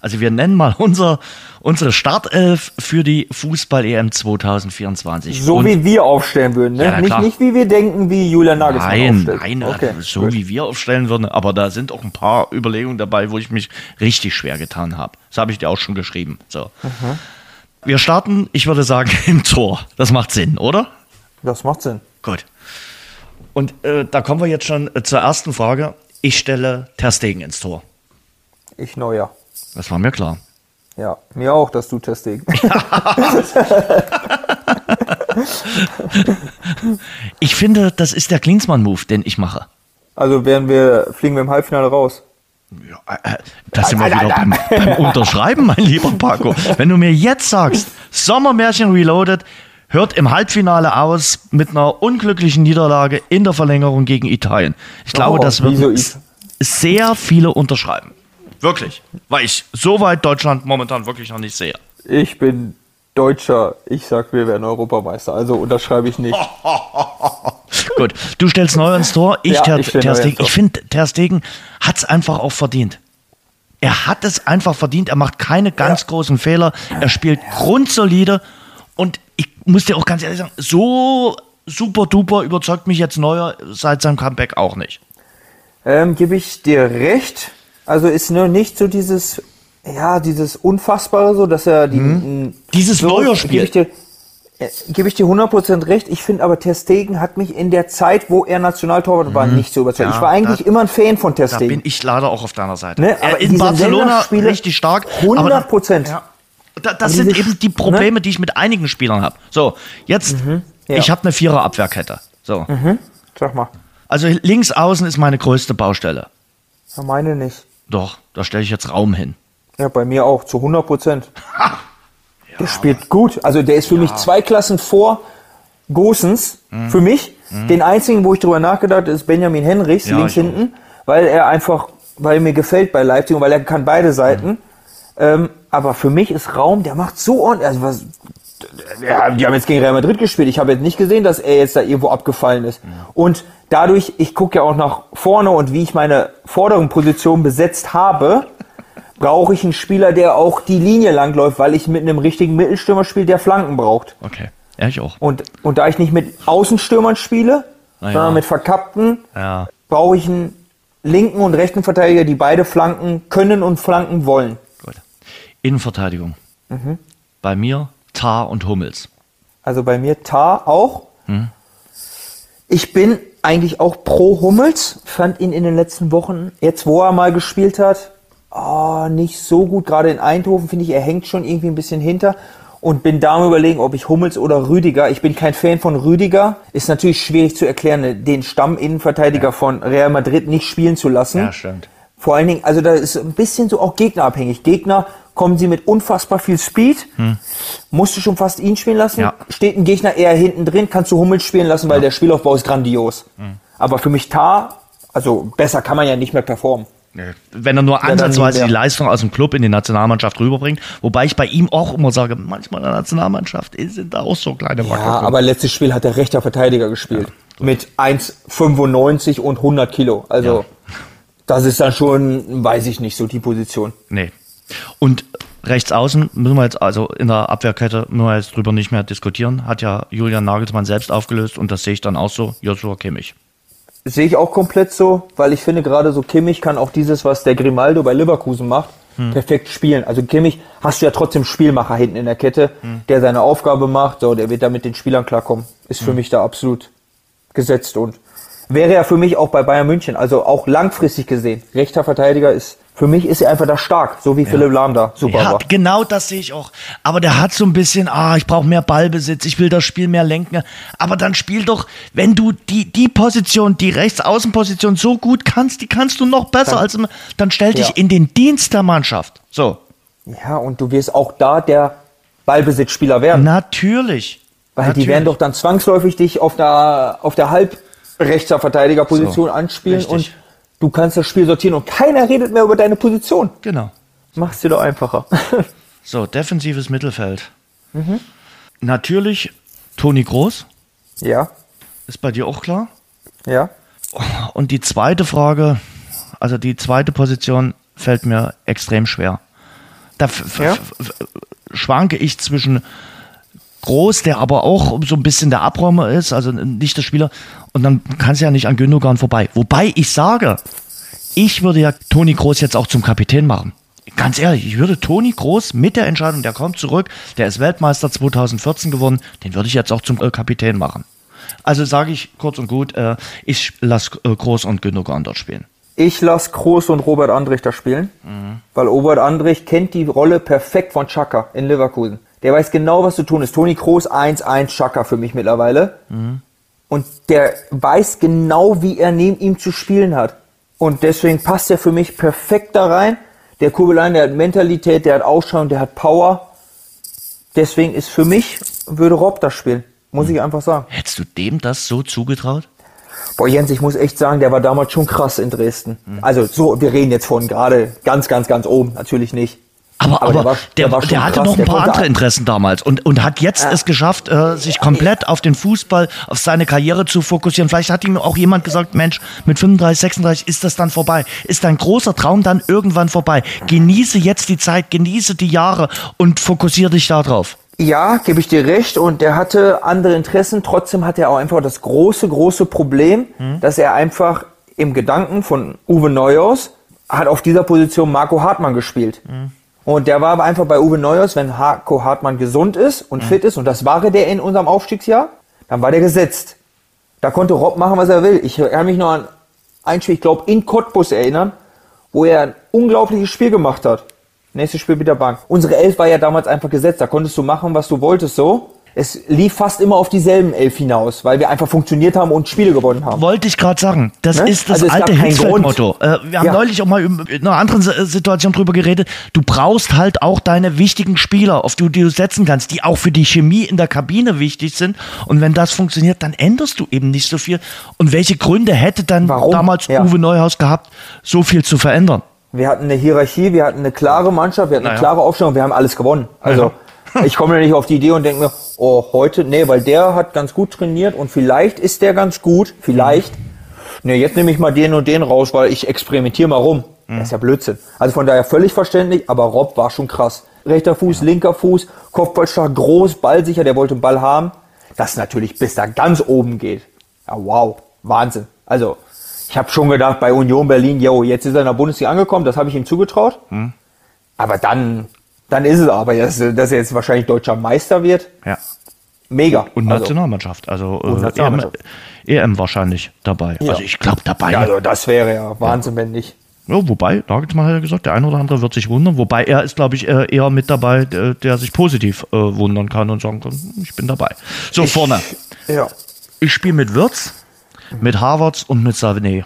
Also wir nennen mal unser, unsere Startelf für die Fußball-EM 2024. So Und- wie wir aufstellen würden, ne? Ja, nicht, nicht wie wir denken, wie Julian Nagelsmann Nein, aufstellt. nein, okay. so gut. wie wir aufstellen würden. Aber da sind auch ein paar Überlegungen dabei, wo ich mich richtig schwer getan habe. Das habe ich dir auch schon geschrieben. So. Wir starten, ich würde sagen, im Tor. Das macht Sinn, oder? Das macht Sinn. Gut. Und äh, da kommen wir jetzt schon äh, zur ersten Frage. Ich stelle Ter Stegen ins Tor. Ich neuer. Das war mir klar. Ja, mir auch, dass du Testing. Ich finde, das ist der Klinsmann-Move, den ich mache. Also werden wir, fliegen wir im Halbfinale raus. Ja, äh, Da sind wir wieder beim, beim Unterschreiben, mein lieber Paco. Wenn du mir jetzt sagst, Sommermärchen Reloaded hört im Halbfinale aus mit einer unglücklichen Niederlage in der Verlängerung gegen Italien. Ich glaube, Oh, das wird sehr viele unterschreiben. Wirklich. Weil ich so weit Deutschland momentan wirklich noch nicht sehe. Ich bin Deutscher. Ich sag, wir werden Europameister. Also unterschreibe ich nicht. Gut, du stellst neu ins Tor, ich Ja, Ter, ich stell Ter Neuer ins Stegen. Tor. Ich finde, Ter Stegen hat es einfach auch verdient. Er hat es einfach verdient. Er macht keine ganz großen Fehler. Er spielt grundsolide. Und ich muss dir auch ganz ehrlich sagen, so super duper überzeugt mich jetzt Neuer seit seinem Comeback auch nicht. Ähm, Gebe ich dir recht. Also ist nur nicht so dieses, ja, dieses Unfassbare so, dass er die, m, Dieses so, Neuer-Spiel. Gebe ich dir, äh, gebe ich dir 100% recht. Ich finde aber Ter Stegen hat mich in der Zeit, wo er Nationaltorwart war, nicht so überzeugt. Ja, ich war eigentlich da- immer ein Fan von Ter Da Stegen. bin ich leider auch auf deiner Seite. Ne, er aber in diese Barcelona richtig stark. 100%. Aber, ja, da, das Aber sind diese- eben die ne? Probleme, die ich mit einigen Spielern habe. So, jetzt, Mhm, ja. ich habe eine Vierer-Abwehrkette. So. Sag mal. Also links außen ist meine größte Baustelle. Ja, meine nicht. Doch, da stelle ich jetzt Raum hin. Ja, bei mir auch, zu 100 Prozent. der spielt gut. Also der ist für mich zwei Klassen vor Gosens. Mhm. Für mich. Den einzigen, wo ich drüber nachgedacht habe, ist Benjamin Henrichs, Ja, links ich auch. hinten. Weil er einfach, weil er mir gefällt bei Leipzig und weil er kann beide Seiten. Mhm. Ähm, aber für mich ist Raum, der macht so ordentlich. Also was, ja, die haben jetzt gegen Real Madrid gespielt. Ich habe jetzt nicht gesehen, dass er jetzt da irgendwo abgefallen ist. Und dadurch, ich gucke ja auch nach vorne und wie ich meine vorderen Positionen besetzt habe, brauche ich einen Spieler, der auch die Linie langläuft, weil ich mit einem richtigen Mittelstürmer spiele, der Flanken braucht. Okay. Ja, ich auch. Und, und da ich nicht mit Außenstürmern spiele, ja. sondern mit verkappten, Ja. brauche ich einen linken und rechten Verteidiger, die beide flanken können und flanken wollen. Gut. Innenverteidigung. Mhm. Bei mir Tar und Hummels. Also bei mir Tar auch. Hm. Ich bin eigentlich auch pro Hummels. Fand ihn in den letzten Wochen, jetzt wo er mal gespielt hat, oh, nicht so gut. Gerade in Eindhoven finde ich, er hängt schon irgendwie ein bisschen hinter. Und bin da am überlegen, ob ich Hummels oder Rüdiger. Ich bin kein Fan von Rüdiger. Ist natürlich schwierig zu erklären, den Stamminnenverteidiger von Real Madrid nicht spielen zu lassen. Ja, stimmt. Vor allen Dingen, also da ist ein bisschen so auch gegnerabhängig. Gegner kommen sie mit unfassbar viel Speed. Musst du schon fast ihn spielen lassen. Ja. Steht ein Gegner eher hinten drin, kannst du Hummels spielen lassen, weil der Spielaufbau ist grandios. Aber für mich Tar, also besser kann man ja nicht mehr performen. Wenn er nur ansatzweise die. Leistung aus dem Club in die Nationalmannschaft rüberbringt. Wobei ich bei ihm auch immer sage, manchmal in der Nationalmannschaft sind da auch so kleine Ja, Wackelpunkte. aber letztes Spiel hat der rechter Verteidiger gespielt. mit 1,95 und 100 Kilo. Also Ja. das ist dann schon, weiß ich nicht, so die Position. Nee. Und rechts außen müssen wir jetzt, also in der Abwehrkette müssen wir jetzt drüber nicht mehr diskutieren. Hat ja Julian Nagelsmann selbst aufgelöst und das sehe ich dann auch so. Joshua Kimmich. Sehe ich auch komplett so, weil ich finde gerade so Kimmich kann auch dieses, was der Grimaldo bei Leverkusen macht, perfekt spielen. Also Kimmich hast du ja trotzdem Spielmacher hinten in der Kette, der seine Aufgabe macht, so, der wird da mit den Spielern klarkommen. Ist für mich da absolut gesetzt und wäre ja für mich auch bei Bayern München, also auch langfristig gesehen. Rechter Verteidiger ist, für mich ist er einfach da stark, so wie Philipp Lahm da super Ja, war. genau das sehe ich auch. Aber der hat so ein bisschen, ah, ich brauche mehr Ballbesitz, ich will das Spiel mehr lenken. Aber dann spiel doch, wenn du die, die Position, die Rechtsaußenposition so gut kannst, die kannst du noch besser Dann- als im, dann stell dich Ja. in den Dienst der Mannschaft. So. Ja, und du wirst auch da der Ballbesitzspieler werden. Natürlich. Weil Natürlich. die werden doch dann zwangsläufig dich auf der, auf der halbrechter Verteidigerposition So, anspielen richtig. und du kannst das Spiel sortieren und keiner redet mehr über deine Position. Genau. Mach's dir doch einfacher. So, defensives Mittelfeld. Mhm. Natürlich Toni Groß, ja, ist bei dir auch klar. ja. Und die zweite Frage, also die zweite Position fällt mir extrem schwer. Da Ja. schwanke ich zwischen Groß, der aber auch so ein bisschen der Abräumer ist, also nicht der Spieler, und dann kann es ja nicht an Gündogan vorbei. Wobei ich sage, ich würde ja Toni Groß jetzt auch zum Kapitän machen. Ganz ehrlich, ich würde Toni Groß mit der Entscheidung, der kommt zurück, der ist Weltmeister 2014 geworden, den würde ich jetzt auch zum äh, Kapitän machen. Also sage ich kurz und gut, äh, ich lasse äh, Groß und Gündogan dort spielen. Ich lasse Kroos und Robert Andrich da spielen, Mhm. weil Robert Andrich kennt die Rolle perfekt von Chaka in Leverkusen. Der weiß genau, was zu tun ist. Toni Kroos 1-1 Chaka für mich mittlerweile. Mhm. Und der weiß genau, wie er neben ihm zu spielen hat. Und deswegen passt er für mich perfekt da rein. Der Kurbelein, der hat Mentalität, der hat Ausstrahlung, der hat Power. Deswegen ist für mich, würde Rob das spielen. Muss ich einfach sagen. Hättest du dem das so zugetraut? Boah, Jens, ich muss echt sagen, der war damals schon krass in Dresden. Also so, wir reden jetzt von gerade ganz, ganz, ganz oben, natürlich nicht. Aber, aber, der, war- der, war schon hatte krass, noch ein der paar andere Interessen damals und, und hat jetzt es geschafft, äh, sich komplett auf den Fußball, auf seine Karriere zu fokussieren. Vielleicht hat ihm auch jemand gesagt, Mensch, mit 35, 36 ist das dann vorbei. Ist dein großer Traum dann irgendwann vorbei. Genieße jetzt die Zeit, genieße die Jahre und fokussiere dich darauf. Ja, gebe ich dir recht. Und der hatte andere Interessen. Trotzdem hat er auch einfach das große, große Problem, dass er einfach im Gedanken von Uwe Neuhaus hat auf dieser Position Marco Hartmann gespielt. Und der war aber einfach bei Uwe Neuhaus, wenn Marco Hartmann gesund ist und fit ist, und das war der in unserem Aufstiegsjahr, dann war der gesetzt. Da konnte Rob machen, was er will. Ich kann mich noch an ein Spiel, ich glaube, in Cottbus erinnern, wo er ein unglaubliches Spiel gemacht hat. Nächstes Spiel mit der Bank. Unsere Elf war ja damals einfach gesetzt. Da konntest du machen, was du wolltest, so. Es lief fast immer auf dieselben Elf hinaus, weil wir einfach funktioniert haben und Spiele gewonnen haben. Wollte ich gerade sagen. Das Ne? ist das Also alte Hitzfeld-Motto. Äh, wir haben Ja. neulich auch mal in einer anderen Situation drüber geredet. Du brauchst halt auch deine wichtigen Spieler, auf die du setzen kannst, die auch für die Chemie in der Kabine wichtig sind. Und wenn das funktioniert, dann änderst du eben nicht so viel. Und welche Gründe hätte dann Warum? damals Ja. Uwe Neuhaus gehabt, so viel zu verändern? Wir hatten eine Hierarchie, wir hatten eine klare Mannschaft, wir hatten eine Naja. klare Aufstellung, wir haben alles gewonnen. Also ich komme ja nicht auf die Idee und denke mir, oh, heute, nee, weil der hat ganz gut trainiert und vielleicht ist der ganz gut, vielleicht. Nee, jetzt nehme ich mal den und den raus, weil ich experimentiere mal rum. Das ist ja Blödsinn. Also von daher völlig verständlich, aber Rob war schon krass. Rechter Fuß, linker Fuß, Kopfballstark, groß, ballsicher, der wollte den Ball haben. Das natürlich bis da ganz oben geht. Ja, wow, Wahnsinn. Also, ich habe schon gedacht, bei Union Berlin, yo, jetzt ist er in der Bundesliga angekommen, das habe ich ihm zugetraut. Aber dann, dann ist es aber, dass, dass er jetzt wahrscheinlich deutscher Meister wird. Ja. Mega. Und Also, Nationalmannschaft. Also Und äh, Nationalmannschaft. EM, EM wahrscheinlich dabei. Ja. Also ich glaube dabei. ja, also das wäre ja Wahnsinn, wenn nicht. Ja, wobei, Nagelsmann hat ja gesagt, der eine oder andere wird sich wundern. Wobei er ist, glaube ich, äh, eher mit dabei, der, der sich positiv äh, wundern kann und sagen kann, ich bin dabei. So, vorne. Ja. Ich spiele mit Wirtz, mit Harvards und mit Sané.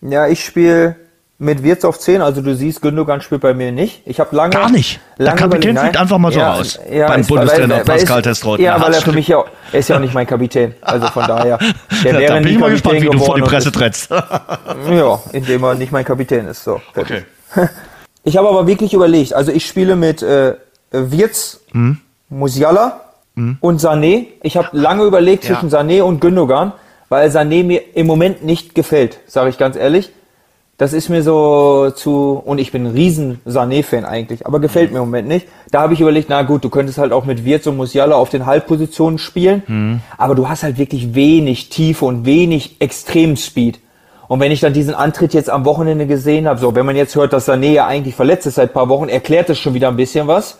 Ja, ich spiele mit Wirtz auf 10, also du siehst, Gündogan spielt bei mir nicht. Ich habe lange. Gar nicht? Der lange Kapitän überlegt- fliegt Nein. einfach mal so raus. Beim ist- Bundestrainer weil- weil- Pascal Testroth. Ja, Ja, weil er für mich ja, er ist ja auch nicht mein Kapitän. Also von daher. Der Da, wäre da bin ich mal gespannt, Kapitän wie du vor die Presse trittst. Ja, indem er nicht mein Kapitän ist. So. fertig. Ich habe aber wirklich überlegt, also ich spiele mit äh, Wirtz, Hm? Musiala und Sané. Ich habe lange überlegt Ja. zwischen Sané und Gündogan, weil Sané mir im Moment nicht gefällt, sage ich ganz ehrlich. Das ist mir so zu, und ich bin ein riesen Sané-Fan eigentlich, aber gefällt mir im Moment nicht. Da habe ich überlegt, na gut, du könntest halt auch mit Wirtz und Musiala auf den Halbpositionen spielen, aber du hast halt wirklich wenig Tiefe und wenig Extrem-Speed. Und wenn ich dann diesen Antritt jetzt am Wochenende gesehen habe, so, wenn man jetzt hört, dass Sané ja eigentlich verletzt ist seit ein paar Wochen, erklärt es schon wieder ein bisschen was.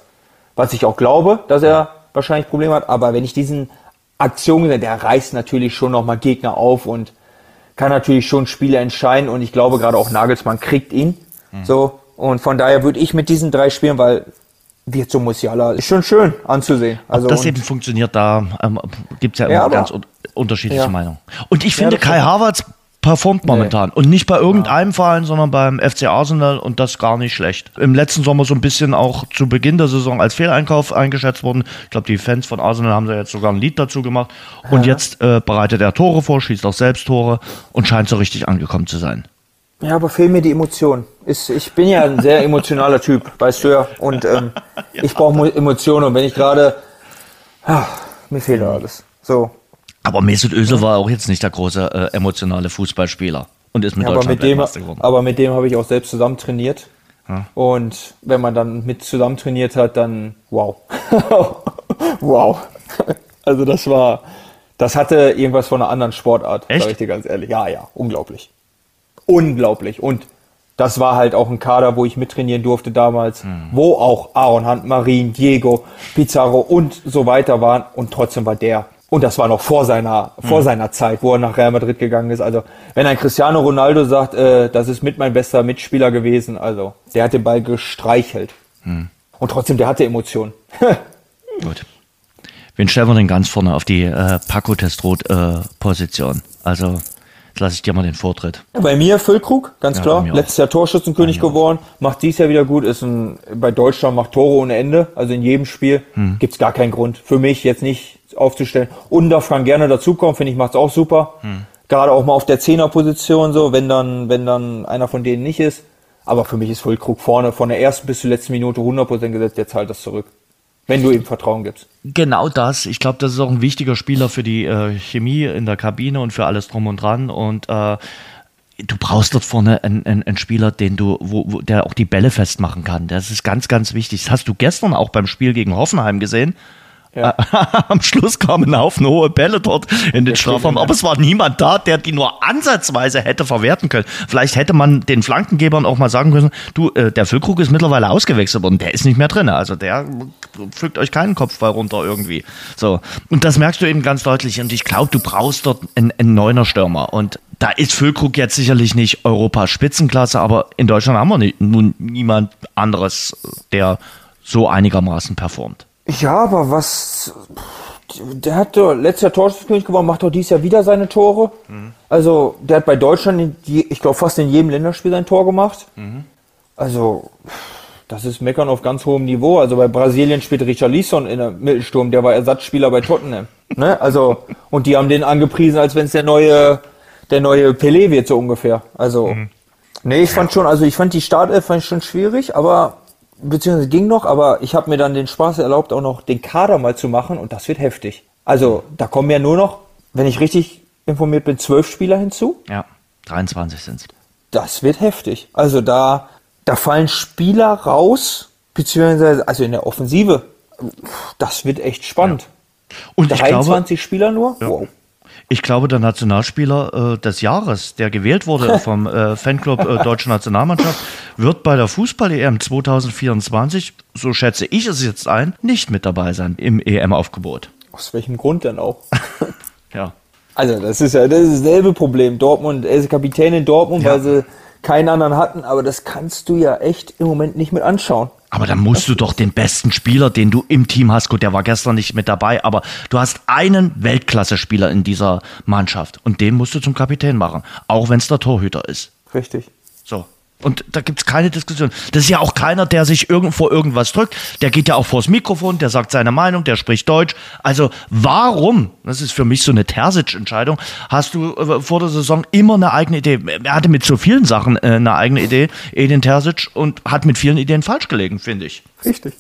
Was ich auch glaube, dass er wahrscheinlich Probleme hat. Aber wenn ich diesen Aktionen, gesehen- der reißt natürlich schon nochmal Gegner auf und kann natürlich schon Spiele entscheiden. Und ich glaube gerade auch Nagelsmann kriegt ihn. So. Und von daher würde ich mit diesen drei spielen, weil wird so Musiala ist schon schön anzusehen. Also das und- eben funktioniert, da ähm, gibt es ja immer Ja, ganz un unterschiedliche Ja. Meinungen. Und ich finde, das Kai. Havertz performt momentan. Und nicht bei irgendeinem Verein, sondern beim FC Arsenal und das gar nicht schlecht. Im letzten Sommer so ein bisschen auch zu Beginn der Saison als Fehleinkauf eingeschätzt worden. Ich glaube, die Fans von Arsenal haben da jetzt sogar ein Lied dazu gemacht. Und jetzt äh, bereitet er Tore vor, schießt auch selbst Tore und scheint so richtig angekommen zu sein. Ja, aber fehlen mir die Emotionen. Ist, ich bin ja ein sehr emotionaler Typ, weißt du ja. Und ähm, ich brauche Mo- Emotionen. Und wenn ich gerade, ah, mir fehlt alles. So. Aber Mesut Özil war auch jetzt nicht der große äh, emotionale Fußballspieler und ist mit Ja, aber Deutschland mit dem, geworden. aber mit dem habe ich auch selbst zusammen trainiert. Und wenn man dann mit zusammen trainiert hat, dann wow. wow. Also das war, das hatte irgendwas von einer anderen Sportart, Echt? sag ich dir ganz ehrlich. Ja, ja, unglaublich. Unglaublich. Und das war halt auch ein Kader, wo ich mittrainieren durfte damals, wo auch Aaron Hunt, Marin, Diego, Pizarro und so weiter waren. Und trotzdem war der. Und das war noch vor seiner, vor seiner Zeit, wo er nach Real Madrid gegangen ist. Also, wenn ein Cristiano Ronaldo sagt, äh, das ist mit mein bester Mitspieler gewesen, also, der hat den Ball gestreichelt. Und trotzdem, der hatte Emotionen. Gut. Wen stellen wir denn ganz vorne auf die äh, Paco Testrot äh, Position? Also, jetzt lasse ich dir mal den Vortritt. Bei mir Füllkrug, ganz Ja, klar. Letztes Jahr Torschützenkönig geworden, macht dies Jahr wieder gut, ist ein, bei Deutschland macht Tore ohne Ende, also in jedem Spiel. Hm. Gibt's gar keinen Grund für mich jetzt nicht aufzustellen. Undorf kann gerne dazukommen, finde ich, macht's auch super. Hm. Gerade auch mal auf der Zehnerposition so, wenn dann, wenn dann einer von denen nicht ist. Aber für mich ist Füllkrug vorne von der ersten bis zur letzten Minute 100% gesetzt, der zahlt das zurück. Wenn du ihm Vertrauen gibst. Genau das. Ich glaube, das ist auch ein wichtiger Spieler für die äh, Chemie in der Kabine und für alles drum und dran. Und äh, du brauchst dort vorne einen, einen, einen Spieler, den du, wo, wo, der auch die Bälle festmachen kann. Das ist ganz, ganz wichtig. Das hast du gestern auch beim Spiel gegen Hoffenheim gesehen. Ja. Am Schluss kamen ein Haufen hohe Bälle dort in den Strafraum, aber es war niemand da, der die nur ansatzweise hätte verwerten können. Vielleicht hätte man den Flankengebern auch mal sagen können, du, äh, der Füllkrug ist mittlerweile ausgewechselt worden, der ist nicht mehr drin. Also der pflückt euch keinen Kopfball runter irgendwie. So. Und das merkst du eben ganz deutlich. Und ich glaube, du brauchst dort einen, einen neuner Stürmer. Und da ist Füllkrug jetzt sicherlich nicht Europas Spitzenklasse, aber in Deutschland haben wir nicht, nun niemand anderes, der so einigermaßen performt. Ja, aber was. Der hat doch letztes Jahr Torschützenkönig gewonnen, macht doch dieses Jahr wieder seine Tore. Also, der hat bei Deutschland, in ich glaube, fast in jedem Länderspiel sein Tor gemacht. Also, das ist Meckern auf ganz hohem Niveau. Also, bei Brasilien spielt Richard Lisson in der Mittelsturm, der war Ersatzspieler bei Tottenham. Ne? Also, und die haben den angepriesen, als wenn es der neue, der neue Pelé wird, so ungefähr. Also, nee, ich fand schon, also ich fand die Startelf fand ich schon schwierig, aber beziehungsweise ging noch, aber ich habe mir dann den Spaß erlaubt, auch noch den Kader mal zu machen und das wird heftig. Also da kommen ja nur noch, wenn ich richtig informiert bin, zwölf Spieler hinzu. Ja, 23 sind's. Das wird heftig. Also da, da fallen Spieler raus, beziehungsweise also in der Offensive. Das wird echt spannend. Und ich glaube, 23 Spieler nur? Wow. Ich glaube, der Nationalspieler äh, des Jahres, der gewählt wurde vom äh, Fanclub äh, Deutsche Nationalmannschaft, wird bei der Fußball-EM 2024, so schätze ich es jetzt ein, nicht mit dabei sein im EM-Aufgebot. Aus welchem Grund denn auch? Ja. Also, das ist ja das, ist dasselbe Problem. Dortmund, er ist Kapitän in Dortmund, Ja. weil sie keinen anderen hatten, aber das kannst du ja echt im Moment nicht mit anschauen. Aber dann musst du doch den besten Spieler, den du im Team hast, gut, der war gestern nicht mit dabei, aber du hast einen Weltklasse-Spieler in dieser Mannschaft und den musst du zum Kapitän machen, auch wenn es der Torhüter ist. Richtig. So. Und da gibt's keine Diskussion. Das ist ja auch keiner, der sich irgend vor irgendwas drückt. Der geht ja auch vors Mikrofon, der sagt seine Meinung, der spricht Deutsch. Also warum, das ist für mich so eine Terzic-Entscheidung, hast du äh, vor der Saison immer eine eigene Idee? Er hatte mit so vielen Sachen äh, eine eigene Idee, Edin Terzic, und hat mit vielen Ideen falsch gelegen, finde ich. Richtig.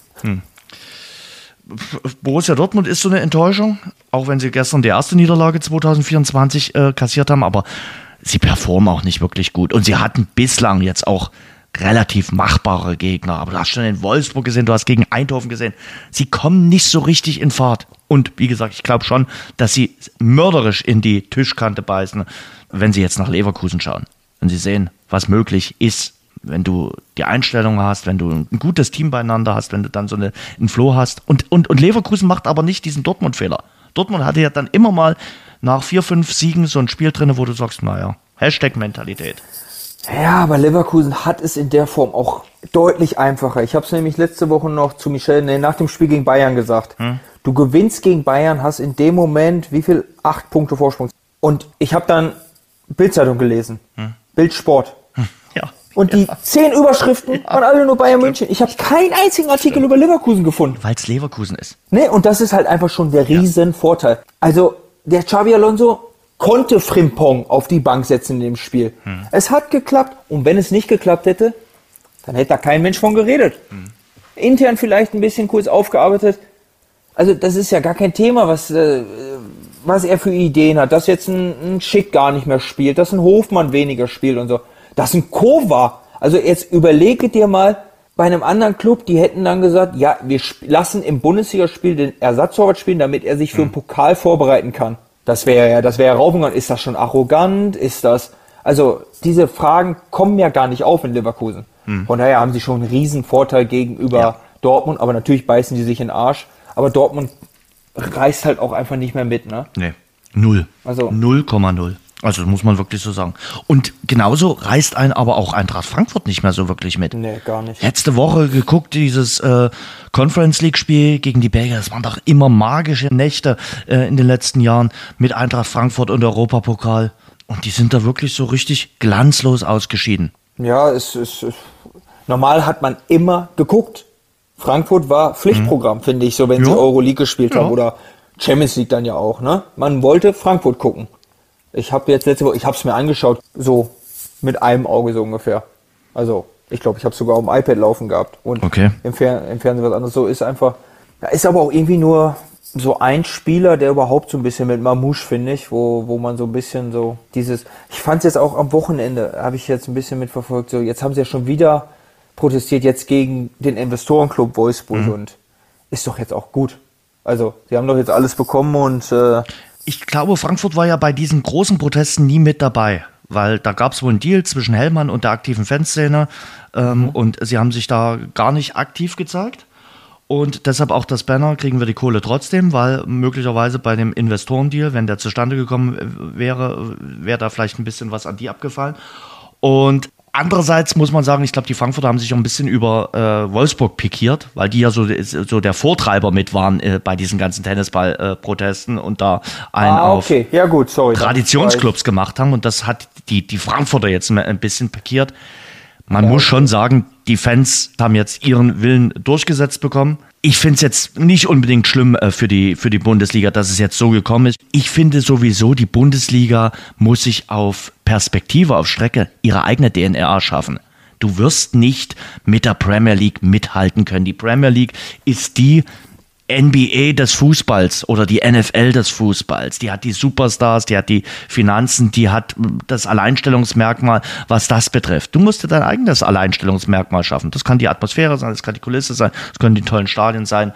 Borussia Dortmund ist so eine Enttäuschung, auch wenn sie gestern die erste Niederlage 2024 äh, kassiert haben, aber sie performen auch nicht wirklich gut. Und sie hatten bislang jetzt auch relativ machbare Gegner. Aber du hast schon in Wolfsburg gesehen, du hast gegen Eindhoven gesehen. Sie kommen nicht so richtig in Fahrt. Und wie gesagt, ich glaube schon, dass sie mörderisch in die Tischkante beißen, wenn sie jetzt nach Leverkusen schauen. Wenn sie sehen, was möglich ist, wenn du die Einstellung hast, wenn du ein gutes Team beieinander hast, wenn du dann so eine, einen Flow hast. Und, und, und Leverkusen macht aber nicht diesen Dortmund-Fehler. Dortmund hatte ja dann immer mal nach vier, fünf Siegen so ein Spiel drin, wo du sagst, naja, Hashtag Mentalität. Ja, aber Leverkusen hat es in der Form auch deutlich einfacher. Ich habe es nämlich letzte Woche noch zu Michel nee, nach dem Spiel gegen Bayern gesagt. Du gewinnst gegen Bayern, hast in dem Moment wie viel? Acht Punkte Vorsprung. Und ich habe dann Bildzeitung gelesen. Bild Sport. Ja. Und die zehn Überschriften waren alle nur Bayern München. Ich habe keinen einzigen Artikel über Leverkusen gefunden. Weil es Leverkusen ist. Nee, und das ist halt einfach schon der riesen Vorteil. Also, der Xavi Alonso konnte Frimpong auf die Bank setzen in dem Spiel. Es hat geklappt. Und wenn es nicht geklappt hätte, dann hätte da kein Mensch von geredet. Intern vielleicht ein bisschen kurz aufgearbeitet. Also, das ist ja gar kein Thema, was, äh, was er für Ideen hat. Dass jetzt ein, ein Schick gar nicht mehr spielt, dass ein Hofmann weniger spielt und so. Dass ein Kova. Also, jetzt überlege dir mal, bei einem anderen Club, die hätten dann gesagt, ja, wir lassen im Bundesligaspiel den Ersatztorwart spielen, damit er sich für den Pokal vorbereiten kann. Das wäre ja, das wäre ja. Ist das schon arrogant? Ist das, also, diese Fragen kommen ja gar nicht auf in Leverkusen. Von daher haben sie schon einen riesen Vorteil gegenüber Ja. Dortmund, aber natürlich beißen die sich in den Arsch. Aber Dortmund reißt halt auch einfach nicht mehr mit, ne? Nee. Null. Also- 0,0. Also das muss man wirklich so sagen. Und genauso reißt ein aber auch Eintracht Frankfurt nicht mehr so wirklich mit. Nee, gar nicht. Letzte Woche geguckt, dieses äh, Conference League-Spiel gegen die Belgier. Das waren doch immer magische Nächte äh, in den letzten Jahren mit Eintracht Frankfurt und Europapokal. Und die sind da wirklich so richtig glanzlos ausgeschieden. Ja, es ist, normal hat man immer geguckt. Frankfurt war Pflichtprogramm, finde ich, so wenn sie Ja. Euroleague gespielt Ja. haben oder Champions League dann ja auch, ne? Man wollte Frankfurt gucken. Ich habe jetzt letzte Woche, ich habe es mir angeschaut, so mit einem Auge so ungefähr. Also, ich glaube, ich habe sogar auf dem iPad laufen gehabt und Okay. im, Fer im Fernsehen was anderes. So ist einfach, da ist aber auch irgendwie nur so ein Spieler, der überhaupt so ein bisschen mit Mamouche, finde ich, wo, wo man so ein bisschen so dieses, ich fand es jetzt auch am Wochenende, habe ich jetzt ein bisschen mitverfolgt, so jetzt haben sie ja schon wieder protestiert jetzt gegen den Investorenclub Wolfsburg und ist doch jetzt auch gut. Also, sie haben doch jetzt alles bekommen und äh, Ich glaube, Frankfurt war ja bei diesen großen Protesten nie mit dabei, weil da gab es wohl einen Deal zwischen Hellmann und der aktiven Fanszene ähm, und sie haben sich da gar nicht aktiv gezeigt. Und deshalb auch das Banner, kriegen wir die Kohle trotzdem, weil möglicherweise bei dem Investorendeal, wenn der zustande gekommen äh, wäre, wäre da vielleicht ein bisschen was an die abgefallen. Und andererseits muss man sagen, ich glaube, die Frankfurter haben sich auch ein bisschen über äh, Wolfsburg pikiert, weil die ja so, so der Vortreiber mit waren äh, bei diesen ganzen Tennisball-Protesten und da einen ah, auf okay, ja gut, sorry. Traditionsclubs gemacht haben und das hat die, die Frankfurter jetzt ein bisschen pikiert. Man muss schon sagen, die Fans haben jetzt ihren Willen durchgesetzt bekommen. Ich finde es jetzt nicht unbedingt schlimm äh, für, die, für die Bundesliga, dass es jetzt so gekommen ist. Ich finde sowieso, die Bundesliga muss sich auf Perspektive, auf Strecke ihre eigene DNA schaffen. Du wirst nicht mit der Premier League mithalten können. Die Premier League ist die NBA des Fußballs oder die NFL des Fußballs. Die hat die Superstars, die hat die Finanzen, die hat das Alleinstellungsmerkmal, was das betrifft. Du musst dir dein eigenes Alleinstellungsmerkmal schaffen. Das kann die Atmosphäre sein, das kann die Kulisse sein, das können die tollen Stadien sein.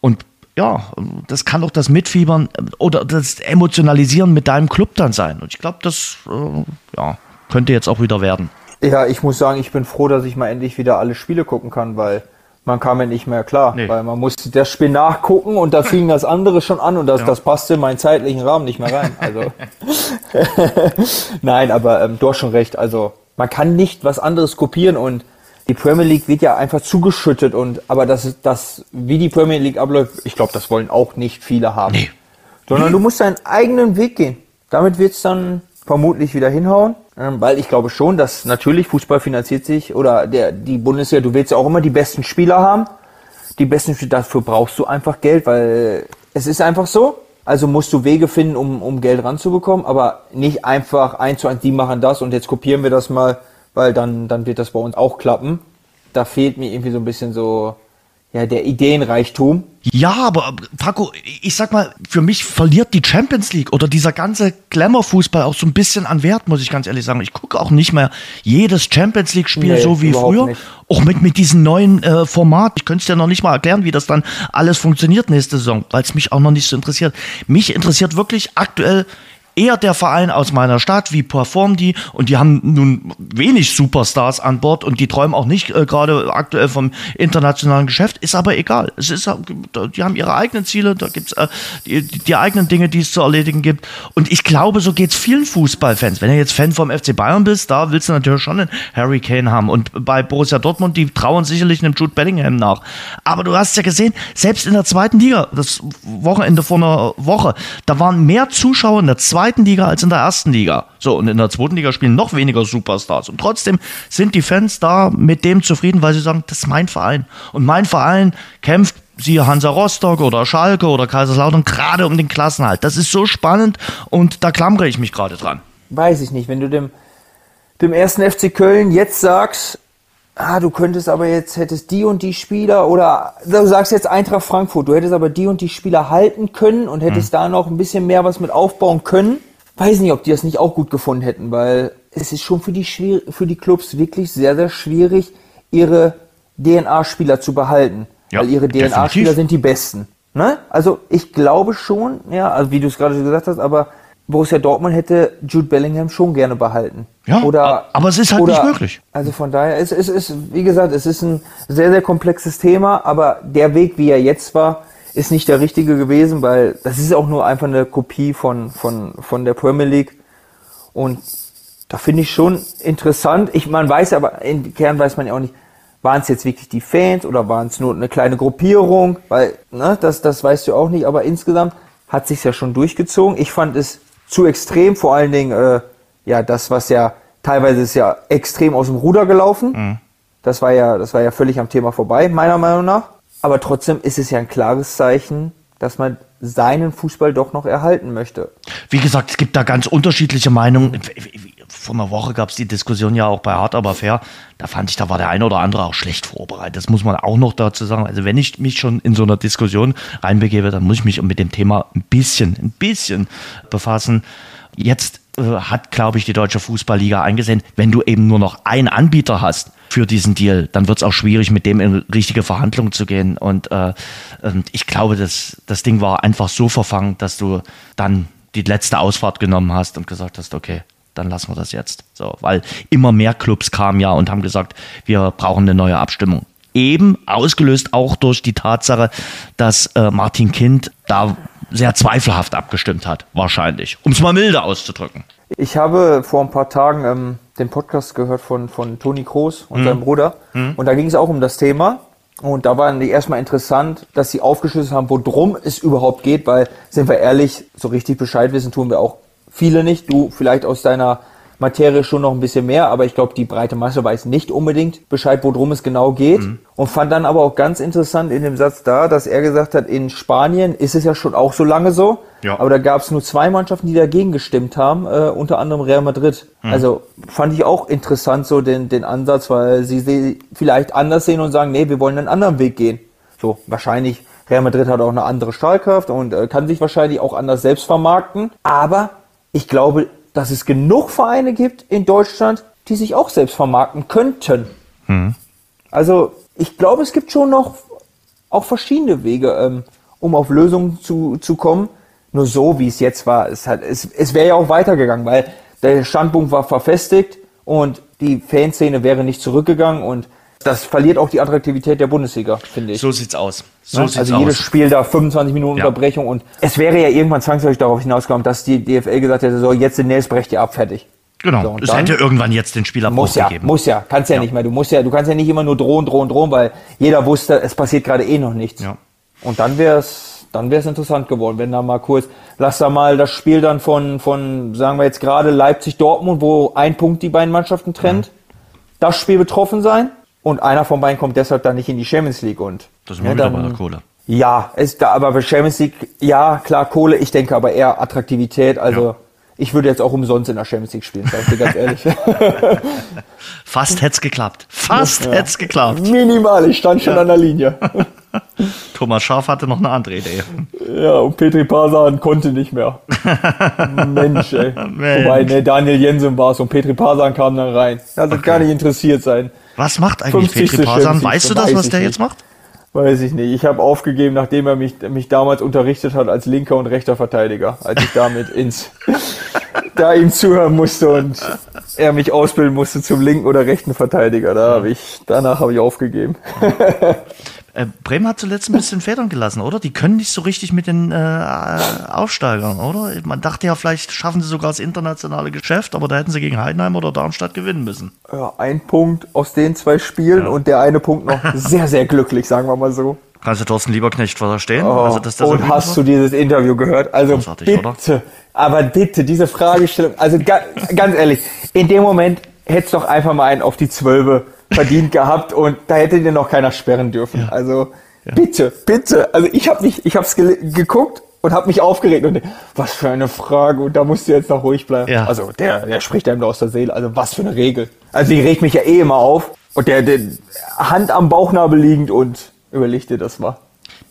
Und ja, das kann auch das Mitfiebern äh, oder das Emotionalisieren mit deinem Club dann sein. Und ich glaube, das äh, ja, könnte jetzt auch wieder werden. Ja, ich muss sagen, ich bin froh, dass ich mal endlich wieder alle Spiele gucken kann, weil man kam mir nicht mehr klar. Nee. Weil man musste das Spiel nachgucken und da fing das andere schon an und das, das passte in meinen zeitlichen Rahmen nicht mehr rein. Also Nein, aber ähm, du hast schon recht. Also man kann nicht was anderes kopieren und die Premier League wird ja einfach zugeschüttet und aber das das, wie die Premier League abläuft, ich glaube, das wollen auch nicht viele haben. Nee. Sondern du musst deinen eigenen Weg gehen. Damit wird's dann vermutlich wieder hinhauen. Ähm, weil ich glaube schon, dass natürlich Fußball finanziert sich oder der, die Bundesliga, du willst ja auch immer die besten Spieler haben. Die besten Spieler, dafür brauchst du einfach Geld, weil es ist einfach so. Also musst du Wege finden, um, um Geld ranzubekommen, aber nicht einfach eins zu eins, die machen das und jetzt kopieren wir das mal, weil dann, dann wird das bei uns auch klappen. Da fehlt mir irgendwie so ein bisschen so, ja, der Ideenreichtum. Ja, aber Paco, ich sag mal, für mich verliert die Champions League oder dieser ganze Glamour-Fußball auch so ein bisschen an Wert, muss ich ganz ehrlich sagen. Ich gucke auch nicht mehr jedes Champions League-Spiel Nee, so wie früher. nicht. Auch mit, mit diesem neuen äh, Format. Ich könnte es dir noch nicht mal erklären, wie das dann alles funktioniert nächste Saison, weil es mich auch noch nicht so interessiert. Mich interessiert wirklich aktuell eher der Verein aus meiner Stadt, wie performen die und die haben nun wenig Superstars an Bord und die träumen auch nicht äh, gerade aktuell vom internationalen Geschäft, ist aber egal. Es ist, die haben ihre eigenen Ziele, da gibt's äh, die, die eigenen Dinge, die es zu erledigen gibt und ich glaube, so geht's vielen Fußballfans. Wenn du jetzt Fan vom FC Bayern bist, da willst du natürlich schon einen Harry Kane haben und bei Borussia Dortmund, die trauen sicherlich einem Jude Bellingham nach. Aber du hast ja gesehen, selbst in der zweiten Liga, das Wochenende vor einer Woche, da waren mehr Zuschauer in der zweiten zweiten Liga als in der ersten Liga. So, und in der zweiten Liga spielen noch weniger Superstars. Und trotzdem sind die Fans da mit dem zufrieden, weil sie sagen, das ist mein Verein. Und mein Verein kämpft siehe Hansa Rostock oder Schalke oder Kaiserslautern, gerade um den Klassenhalt. Das ist so spannend und da klammere ich mich gerade dran. Weiß ich nicht. Wenn du dem, dem ersten FC Köln jetzt sagst, ah, du könntest aber jetzt, hättest die und die Spieler oder du sagst jetzt Eintracht Frankfurt, du hättest aber die und die Spieler halten können und hättest mhm. da noch ein bisschen mehr was mit aufbauen können. Weiß nicht, ob die das nicht auch gut gefunden hätten, weil es ist schon für die, für die Clubs wirklich sehr, sehr schwierig, ihre DNA-Spieler zu behalten. Ja, weil ihre DNA-Spieler sind die besten. Ne? Also ich glaube schon, ja, also wie du es gerade gesagt hast, aber Borussia Dortmund hätte Jude Bellingham schon gerne behalten. Ja, oder, aber es ist halt oder, nicht möglich. Also von daher, es, es ist, wie gesagt, es ist ein sehr, sehr komplexes Thema, aber der Weg, wie er jetzt war, ist nicht der richtige gewesen, weil das ist auch nur einfach eine Kopie von, von, von der Premier League. Und da finde ich schon interessant. Ich, man weiß aber, im Kern weiß man ja auch nicht, waren es jetzt wirklich die Fans oder waren es nur eine kleine Gruppierung? Weil, ne, das, das weißt du auch nicht, aber insgesamt hat sich ja schon durchgezogen. Ich fand es zu extrem, vor allen Dingen, äh, ja, das, was ja teilweise ist ja extrem aus dem Ruder gelaufen. Mhm. Das war ja, das war ja völlig am Thema vorbei, meiner Meinung nach. Aber trotzdem ist es ja ein klares Zeichen, dass man seinen Fußball doch noch erhalten möchte. Wie gesagt, es gibt da ganz unterschiedliche Meinungen vor einer Woche gab es die Diskussion ja auch bei Hart aber fair. Da fand ich, da war der eine oder andere auch schlecht vorbereitet. Das muss man auch noch dazu sagen. Also wenn ich mich schon in so einer Diskussion reinbegebe, dann muss ich mich mit dem Thema ein bisschen, ein bisschen befassen. Jetzt äh, hat, glaube ich, die Deutsche Fußballliga eingesehen, wenn du eben nur noch einen Anbieter hast für diesen Deal, dann wird es auch schwierig, mit dem in richtige Verhandlungen zu gehen. Und, äh, ich glaube, das, das Ding war einfach so verfangen, dass du dann die letzte Ausfahrt genommen hast und gesagt hast, okay, dann lassen wir das jetzt. So, weil immer mehr Clubs kamen ja und haben gesagt, wir brauchen eine neue Abstimmung. Eben ausgelöst auch durch die Tatsache, dass äh, Martin Kind da sehr zweifelhaft abgestimmt hat, wahrscheinlich, um es mal milde auszudrücken. Ich habe vor ein paar Tagen ähm, den Podcast gehört von, von Toni Kroos und hm. seinem Bruder. Hm. Und da ging es auch um das Thema. Und da die erstmal interessant, dass sie aufgeschlüsselt haben, worum es überhaupt geht, weil, sind wir ehrlich, so richtig Bescheid wissen tun wir auch viele nicht. Du vielleicht aus deiner Materie schon noch ein bisschen mehr, aber ich glaube, die breite Masse weiß nicht unbedingt Bescheid, worum es genau geht. Mhm. Und fand dann aber auch ganz interessant in dem Satz da, dass er gesagt hat, in Spanien ist es ja schon auch so lange so, ja. aber da gab es nur zwei Mannschaften, die dagegen gestimmt haben, äh, unter anderem Real Madrid. Mhm. Also fand ich auch interessant so den, den Ansatz, weil sie, sie vielleicht anders sehen und sagen, nee, wir wollen einen anderen Weg gehen. So, wahrscheinlich Real Madrid hat auch eine andere Stahlkraft und äh, kann sich wahrscheinlich auch anders selbst vermarkten. Aber ich glaube, dass es genug Vereine gibt in Deutschland, die sich auch selbst vermarkten könnten. Hm. Also ich glaube, es gibt schon noch auch verschiedene Wege, ähm, um auf Lösungen zu, zu kommen. Nur so, wie es jetzt war, es, hat, es, es wäre ja auch weitergegangen, weil der Standpunkt war verfestigt und die Fanszene wäre nicht zurückgegangen und das verliert auch die Attraktivität der Bundesliga, finde ich. So sieht's aus. So? Ne? sieht's also jedes aus. Spiel da 25 Minuten ja. Unterbrechung und es wäre ja irgendwann zwangsläufig darauf hinausgekommen, dass die DFL gesagt hätte, so jetzt demnächst brecht ihr ab, fertig. Genau. So, es hätte irgendwann jetzt den Spieler muss ja, gegeben. Muss ja, kannst ja, ja, nicht mehr. Du musst ja, du kannst ja nicht immer nur drohen, drohen, drohen, weil jeder wusste, es passiert gerade eh noch nichts. Ja. Und dann wäre es, dann wäre es interessant geworden, wenn da mal kurz, lass da mal das Spiel dann von, von, sagen wir jetzt gerade Leipzig Dortmund, wo ein Punkt die beiden Mannschaften trennt, mhm. das Spiel betroffen sein und einer von beiden kommt deshalb dann nicht in die Champions League und das ist ja, dann, bei der Kohle. Ja, ist da aber bei Champions League ja klar Kohle, ich denke aber eher Attraktivität, also ja. ich würde jetzt auch umsonst in der Champions League spielen, sag ich dir ganz ehrlich. Fast hätte es geklappt. Fast ja. hätte es geklappt. Minimal, ich stand schon ja. an der Linie. Thomas Schaf hatte noch eine andere Idee. Ja, und Petri Pasan konnte nicht mehr. Mensch, ey. Mensch. Wobei, ne, Daniel Jensen war es und Petri Pasan kam dann rein. Hat okay. gar nicht interessiert sein. Was macht eigentlich Petri Pasan? Weißt du das, was der nicht. jetzt macht? Weiß ich nicht. Ich habe aufgegeben, nachdem er mich, mich damals unterrichtet hat als linker und rechter Verteidiger, als ich damit ins da ihm zuhören musste und er mich ausbilden musste zum linken oder rechten Verteidiger. Da habe ich danach habe ich aufgegeben. Äh, Bremen hat zuletzt ein bisschen Federn gelassen, oder? Die können nicht so richtig mit den äh, Aufsteigern, oder? Man dachte ja, vielleicht schaffen sie sogar das internationale Geschäft, aber da hätten sie gegen Heidenheim oder Darmstadt gewinnen müssen. Ja, ein Punkt aus den zwei Spielen ja. und der eine Punkt noch sehr, sehr glücklich, sagen wir mal so. Kannst du Thorsten Lieberknecht verstehen? Oh, also, dass das und hast so- du dieses Interview gehört? Also Großartig, bitte, oder? aber bitte, diese Fragestellung, also ga, ganz ehrlich, in dem Moment hättest du doch einfach mal einen auf die Zwölfe verdient gehabt und da hätte dir noch keiner sperren dürfen. Also bitte, bitte. Also ich habe mich, ich habe es geguckt und habe mich aufgeregt und was für eine Frage und da musst du jetzt noch ruhig bleiben. Ja. Also der, der spricht einem da aus der Seele. Also was für eine Regel. Also die regt mich ja eh immer auf und der, der Hand am Bauchnabel liegend und überleg dir das mal.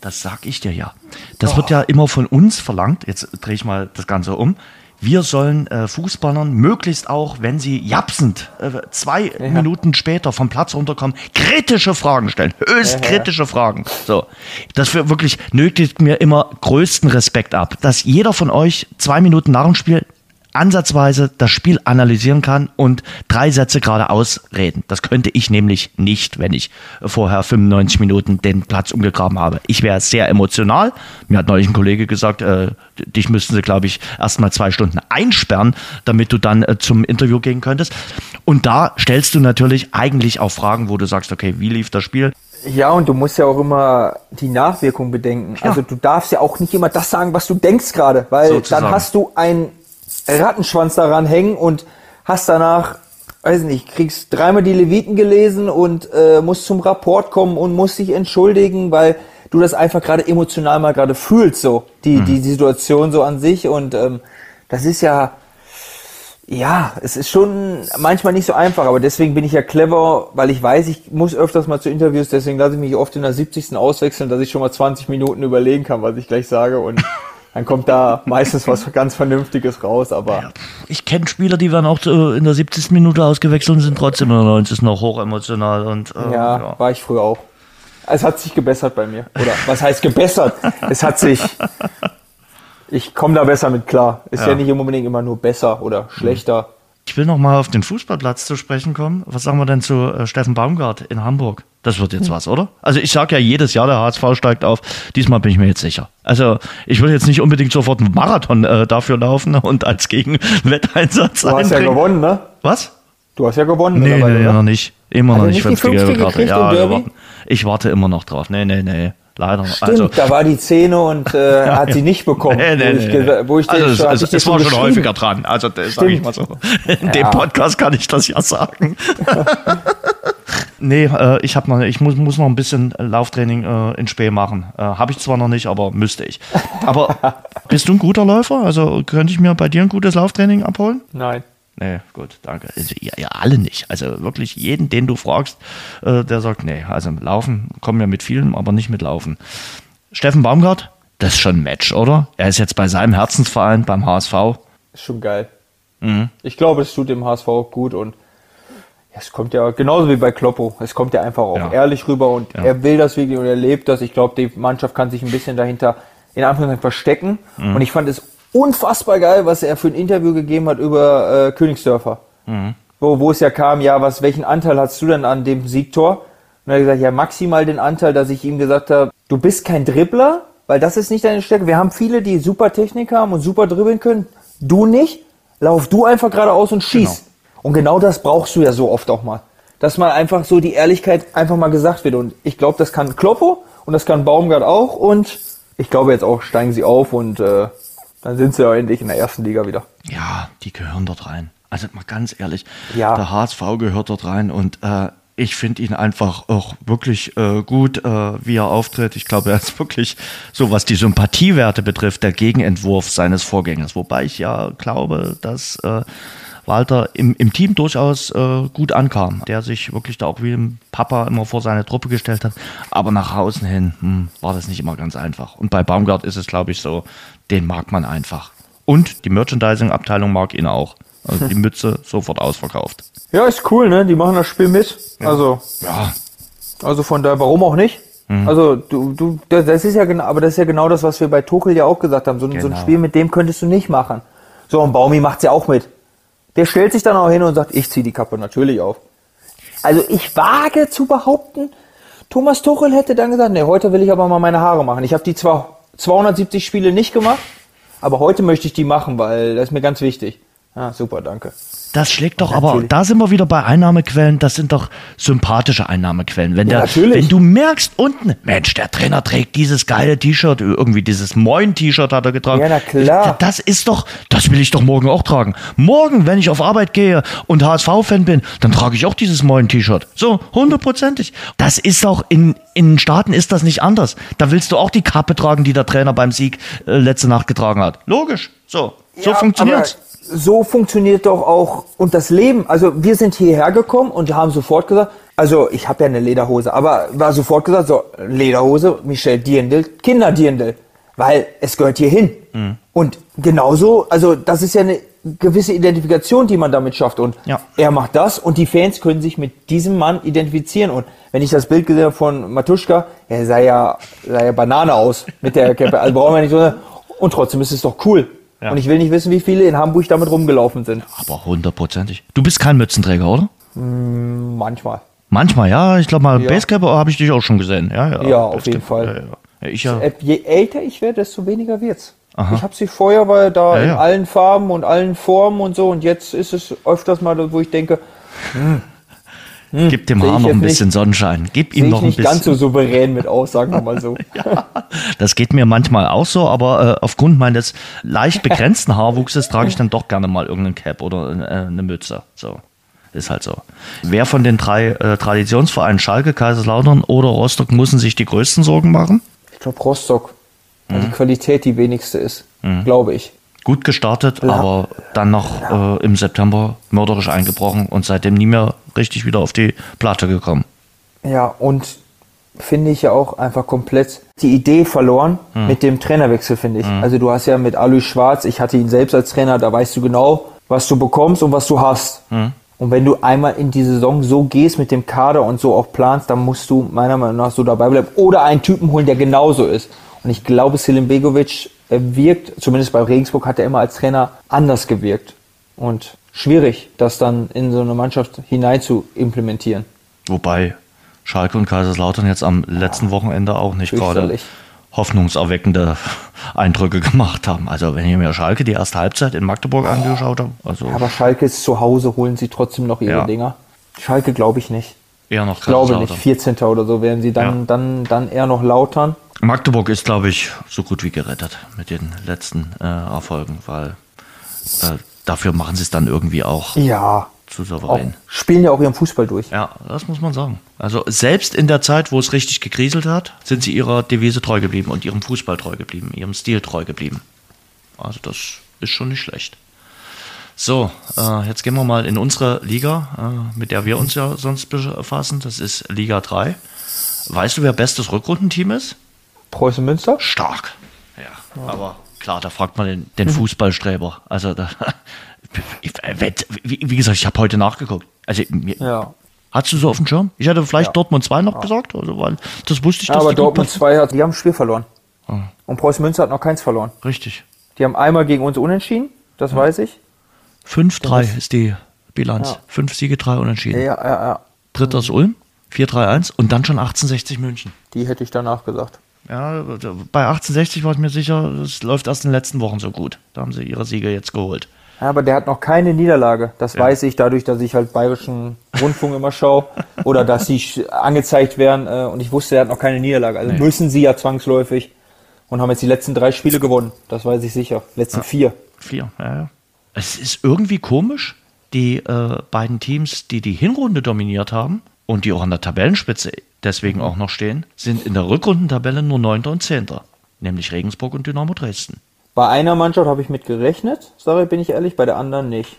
Das sag ich dir ja. Das wird ja immer von uns verlangt. Jetzt drehe ich mal das Ganze um. Wir sollen äh, Fußballern möglichst auch, wenn sie japsend äh, zwei Minuten später vom Platz runterkommen, kritische Fragen stellen. Höchst kritische Fragen. So. Das für wirklich nötigt mir immer größten Respekt ab, dass jeder von euch zwei Minuten nach dem Spiel ansatzweise das Spiel analysieren kann und drei Sätze geradeaus reden. Das könnte ich nämlich nicht, wenn ich vorher 95 Minuten den Platz umgegraben habe. Ich wäre sehr emotional. Mir hat neulich ein Kollege gesagt, äh, dich müssten sie, glaube ich, erst mal zwei Stunden einsperren, damit du dann äh, zum Interview gehen könntest. Und da stellst du natürlich eigentlich auch Fragen, wo du sagst, okay, wie lief das Spiel? Ja, und du musst ja auch immer die Nachwirkung bedenken. Ja. Also du darfst ja auch nicht immer das sagen, was du denkst gerade, weil Sozusagen. dann hast du einen Rattenschwanz daran hängen und hast danach, weiß nicht, kriegst dreimal die Leviten gelesen und äh, musst zum Rapport kommen und musst dich entschuldigen, weil du das einfach gerade emotional mal gerade fühlst, so die, die Situation so an sich und ähm, das ist ja ja, es ist schon manchmal nicht so einfach, aber deswegen bin ich ja clever, weil ich weiß, ich muss öfters mal zu Interviews, deswegen lasse ich mich oft in der 70. auswechseln, dass ich schon mal 20 Minuten überlegen kann, was ich gleich sage und dann kommt da meistens was ganz Vernünftiges raus, aber Ich kenne Spieler, die werden auch äh, in der 70. Minute ausgewechselt und sind trotzdem in der 90. noch hochemotional. Und, äh, ja, war ich früher auch. Es hat sich gebessert bei mir. Oder was heißt gebessert? es hat sich. Ich komme da besser mit klar. Ist ja. Ja. nicht unbedingt immer nur besser oder schlechter. Ich will noch mal auf den Fußballplatz zu sprechen kommen. Was sagen wir denn zu äh, Steffen Baumgart in Hamburg? Das wird jetzt was, oder? Also ich sage ja jedes Jahr, der HSV steigt auf. Diesmal bin ich mir jetzt sicher. Also ich würde jetzt nicht unbedingt sofort einen Marathon äh, dafür laufen und als Gegenwetteinsatz Du hast ja gewonnen, ne? Was? Du hast ja gewonnen. Nee, mittlerweile, nee, oder? noch nicht. Immer Hat noch nicht nicht die fünfte gelbe Karte. Ja, ich warte immer noch drauf. Nee, nee, nee. Leider. Stimmt, also, da war die Szene und äh, hat sie nicht bekommen. Nee, nee, wo ich, nee, wo ich also ich dir es war schon häufiger dran. Also das sage ich mal so. In dem Podcast kann ich das ja sagen. nee, äh, ich habe noch, ich muss, muss noch ein bisschen Lauftraining äh, in Spee machen. Äh, habe ich zwar noch nicht, aber müsste ich. Aber bist du ein guter Läufer? Also könnte ich mir bei dir ein gutes Lauftraining abholen? Nein. Nee, gut, danke. Also, ja, ja, alle nicht. Also wirklich jeden, den du fragst, äh, der sagt, nee, also Laufen kommen wir mit vielen, aber nicht mit Laufen. Steffen Baumgart, das ist schon ein Match, oder? Er ist jetzt bei seinem Herzensverein, beim HSV. Ist schon geil. Mhm. Ich glaube, es tut dem HSV auch gut und ja, es kommt ja genauso wie bei Kloppo. Es kommt ja einfach auch Ja. ehrlich rüber und Ja. er will das wirklich und er lebt das. Ich glaube, die Mannschaft kann sich ein bisschen dahinter in Anführungszeichen verstecken. Mhm. Und ich fand es unfassbar geil, was er für ein Interview gegeben hat über äh, Königsdörfer. Mhm. Wo, wo es ja kam, ja, was, welchen Anteil hast du denn an dem Siegtor? Und er hat gesagt, ja, maximal den Anteil, dass ich ihm gesagt habe, du bist kein Dribbler, weil das ist nicht deine Stärke. Wir haben viele, die super Technik haben und super dribbeln können. Du nicht. Lauf du einfach geradeaus und schieß. Genau. Und genau das brauchst du ja so oft auch mal. Dass mal einfach so die Ehrlichkeit einfach mal gesagt wird. Und ich glaube, das kann Kloppo und das kann Baumgart auch. Und ich glaube jetzt auch steigen sie auf und äh, dann sind sie ja endlich in der ersten Liga wieder. Ja, die gehören dort rein. Also mal ganz ehrlich, Ja. der HSV gehört dort rein und äh, ich finde ihn einfach auch wirklich äh, gut, äh, wie er auftritt. Ich glaube, er ist wirklich, so was die Sympathiewerte betrifft, der Gegenentwurf seines Vorgängers. Wobei ich ja glaube, dass äh, Walter im, im Team durchaus äh, gut ankam, der sich wirklich da auch wie ein Papa immer vor seine Truppe gestellt hat. Aber nach außen hin hm, war das nicht immer ganz einfach. Und bei Baumgart ist es, glaube ich, so, den mag man einfach. Und die Merchandising-Abteilung mag ihn auch. Also die Mütze sofort ausverkauft. Ja, ist cool, ne? Die machen das Spiel mit. Also, Ja, also von daher, warum auch nicht? Mhm. Also du, du, das ist ja genau, aber das ist ja genau das, was wir bei Tuchel ja auch gesagt haben. So, ein- so ein Genau. Spiel mit dem könntest du nicht machen. So, und Baumi macht's ja auch mit. Der stellt sich dann auch hin und sagt, ich ziehe die Kappe natürlich auf. Also ich wage zu behaupten, Thomas Tuchel hätte dann gesagt, nee, heute will ich aber mal meine Haare machen. Ich habe die zwar 270 Spiele nicht gemacht, aber heute möchte ich die machen, weil das ist mir ganz wichtig. Ah, super, danke. Das schlägt doch aber, da sind wir wieder bei Einnahmequellen, das sind doch sympathische Einnahmequellen. Wenn, Ja, der, natürlich. wenn du merkst unten, Mensch, der Trainer trägt dieses geile T-Shirt, irgendwie dieses Moin-T-Shirt hat er getragen. Ja, na klar. Das ist doch, das will ich doch morgen auch tragen. Morgen, wenn ich auf Arbeit gehe und HSV-Fan bin, dann trage ich auch dieses Moin-T-Shirt. So, hundertprozentig. Das ist doch, in, in den Staaten ist das nicht anders. Da willst du auch die Kappe tragen, die der Trainer beim Sieg äh, letzte Nacht getragen hat. Logisch. So, so Ja, funktioniert's. So funktioniert doch auch und das Leben. Also wir sind hierher gekommen und haben sofort gesagt, also ich habe ja eine Lederhose, aber war sofort gesagt, so Lederhose, Michel Dirndl, Kinderdirndl, weil es gehört hier hin. Mhm. Und genauso, also das ist ja eine gewisse Identifikation, die man damit schafft. Und Ja. er macht das und die Fans können sich mit diesem Mann identifizieren. Und wenn ich das Bild gesehen habe von Matuschka, er sah ja, sah ja Banane aus mit der Cappe. Also brauchen wir nicht so. Und trotzdem ist es doch cool. Ja. Und ich will nicht wissen, wie viele in Hamburg damit rumgelaufen sind. Aber hundertprozentig. Du bist kein Mützenträger, oder? Manchmal. Manchmal, ja. Ich glaube mal, Ja. Basecap habe ich dich auch schon gesehen. Ja, ja, Ja, auf Basecap, jeden Fall. Ja, ich ja. Äh, Je älter ich werde, desto weniger wird's. Ich habe sie vorher war da in allen Farben und allen Formen und so und jetzt ist es öfters mal, wo ich denke, Gib dem Haar ich noch ein bisschen Sonnenschein. Gib ihm noch ich ein nicht bisschen. ganz so souverän mit aus, sagen wir mal so. Das geht mir manchmal auch so, aber äh, aufgrund meines leicht begrenzten Haarwuchses trage ich dann doch gerne mal irgendeinen Cap oder äh, eine Mütze. So. Ist halt so. Wer von den drei äh, Traditionsvereinen Schalke, Kaiserslautern oder Rostock müssen sich die größten Sorgen machen? Ich glaube Rostock, weil Mhm. die Qualität die wenigste ist, glaube ich. Gut gestartet, Ja. aber dann noch äh, im September mörderisch eingebrochen und seitdem nie mehr richtig wieder auf die Platte gekommen. Ja, und finde ich ja auch einfach komplett die Idee verloren Hm. mit dem Trainerwechsel, finde ich. Also du hast ja mit Alois Schwarz, ich hatte ihn selbst als Trainer, da weißt du genau, was du bekommst und was du hast. Hm. Und wenn du einmal in die Saison so gehst mit dem Kader und so auch planst, dann musst du meiner Meinung nach so dabei bleiben. Oder einen Typen holen, der genauso ist. Und ich glaube, Selim Begovic wirkt, zumindest bei Regensburg hat er immer als Trainer anders gewirkt. Und schwierig, das dann in so eine Mannschaft hinein zu implementieren. Wobei Schalke und Kaiserslautern jetzt am letzten Wochenende auch nicht gerade hoffnungserweckende Eindrücke gemacht haben. Also wenn ich mir Schalke die erste Halbzeit in Magdeburg angeschaut habe, also Aber Schalke ist zu Hause, holen sie trotzdem noch ihre Ja. Dinger. Schalke glaube ich nicht. eher noch Ich glaube nicht. Kaiserslautern. 14. oder so werden sie dann, Ja. dann, dann eher noch lautern. Magdeburg ist, glaube ich, so gut wie gerettet mit den letzten äh, Erfolgen, weil äh, dafür machen sie es dann irgendwie auch Ja. zu Auch, souverän. spielen ja auch ihren Fußball durch. Ja, das muss man sagen. Also selbst in der Zeit, wo es richtig gekriselt hat, sind sie ihrer Devise treu geblieben und ihrem Fußball treu geblieben, ihrem Stil treu geblieben. Also das ist schon nicht schlecht. So, äh, jetzt gehen wir mal in unsere Liga, äh, mit der wir uns ja sonst befassen. Das ist Liga 3. Weißt du, wer bestes Rückrundenteam ist? Preußen Münster? Stark. Ja, aber klar, da fragt man den, den Fußballstreber. Also, da, ich, wie, wie gesagt, ich habe heute nachgeguckt. Also, mir, Ja. Hast du so auf dem Schirm? Ich hätte vielleicht Ja. Dortmund 2 noch gesagt, also, weil das wusste ich, Ja, aber Dortmund passen. 2 hat, die haben ein Spiel verloren. Ah. Und Preußen Münster hat noch keins verloren. Richtig. Die haben einmal gegen uns unentschieden, das weiß ich. 5-3 ist die Bilanz. Ja. Fünf Siege, drei Unentschieden. Ja, ja, ja. Dritter ist Ulm, 4-3-1 und dann schon 1860 München. Die hätte ich danach gesagt. Ja, bei 1860 war ich mir sicher, das läuft erst in den letzten Wochen so gut. Da haben sie ihre Siege jetzt geholt. Ja, aber der hat noch keine Niederlage. Das weiß ich dadurch, dass ich halt bayerischen Rundfunk immer schaue oder dass sie angezeigt werden. Äh, und ich wusste, er hat noch keine Niederlage. Also müssen sie ja zwangsläufig und haben jetzt die letzten drei Spiele gewonnen. Das weiß ich sicher. Letzten vier. Vier, ja, ja. Es ist irgendwie komisch, die äh, beiden Teams, die die Hinrunde dominiert haben und die auch an der Tabellenspitze deswegen auch noch stehen, sind in der Rückrundentabelle nur 9. und 10. Nämlich Regensburg und Dynamo Dresden. Bei einer Mannschaft habe ich mit gerechnet, sage bin ich ehrlich, bei der anderen nicht.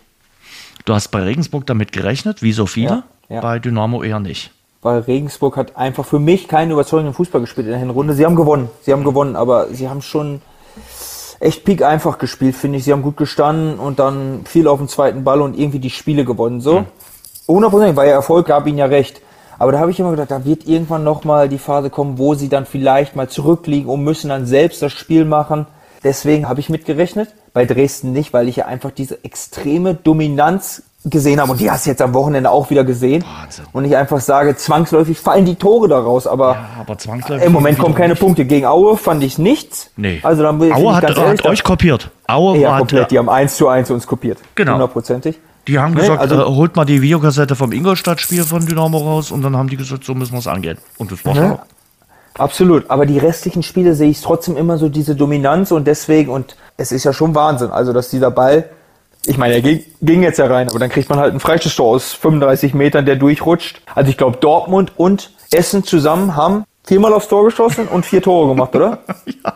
Du hast bei Regensburg damit gerechnet, wie so viele, Ja, ja. bei Dynamo eher nicht. Weil Regensburg hat einfach für mich keinen überzeugenden Fußball gespielt in der Hinrunde. Sie haben gewonnen, sie haben gewonnen, aber sie haben schon echt peak einfach gespielt, finde ich. Sie haben gut gestanden und dann viel auf dem zweiten Ball und irgendwie die Spiele gewonnen. So, hundertprozentig, weil der Erfolg gab ihnen ja recht. Aber da habe ich immer gedacht, da wird irgendwann nochmal die Phase kommen, wo sie dann vielleicht mal zurückliegen und müssen dann selbst das Spiel machen. Deswegen habe ich mitgerechnet. Bei Dresden nicht, weil ich ja einfach diese extreme Dominanz gesehen habe und die hast du jetzt am Wochenende auch wieder gesehen Wahnsinn. und ich einfach sage, zwangsläufig fallen die Tore daraus, aber, Ja, aber zwangsläufig im Moment kommen keine nicht. Punkte. Gegen Aue fand ich nichts. Nee. Also dann Aue hat, ganz ehrlich, hat euch kopiert. Aue ja, hat, komplett, die haben 1 zu 1 uns kopiert. Genau. Hundertprozentig. Die haben Nee, gesagt, also- äh, holt mal die Videokassette vom Ingolstadt-Spiel von Dynamo raus und dann haben die gesagt, so müssen wir es angehen. Und das war's Ne? auch. Absolut. Aber die restlichen Spiele sehe ich trotzdem immer so diese Dominanz und deswegen, und es ist ja schon Wahnsinn, also dass dieser Ball, ich meine, er ging, ging jetzt ja rein, aber dann kriegt man halt einen Freistoßtor aus 35 Metern, der durchrutscht. Also ich glaube, Dortmund und Essen zusammen haben viermal aufs Tor geschossen und vier Tore gemacht, oder? ja,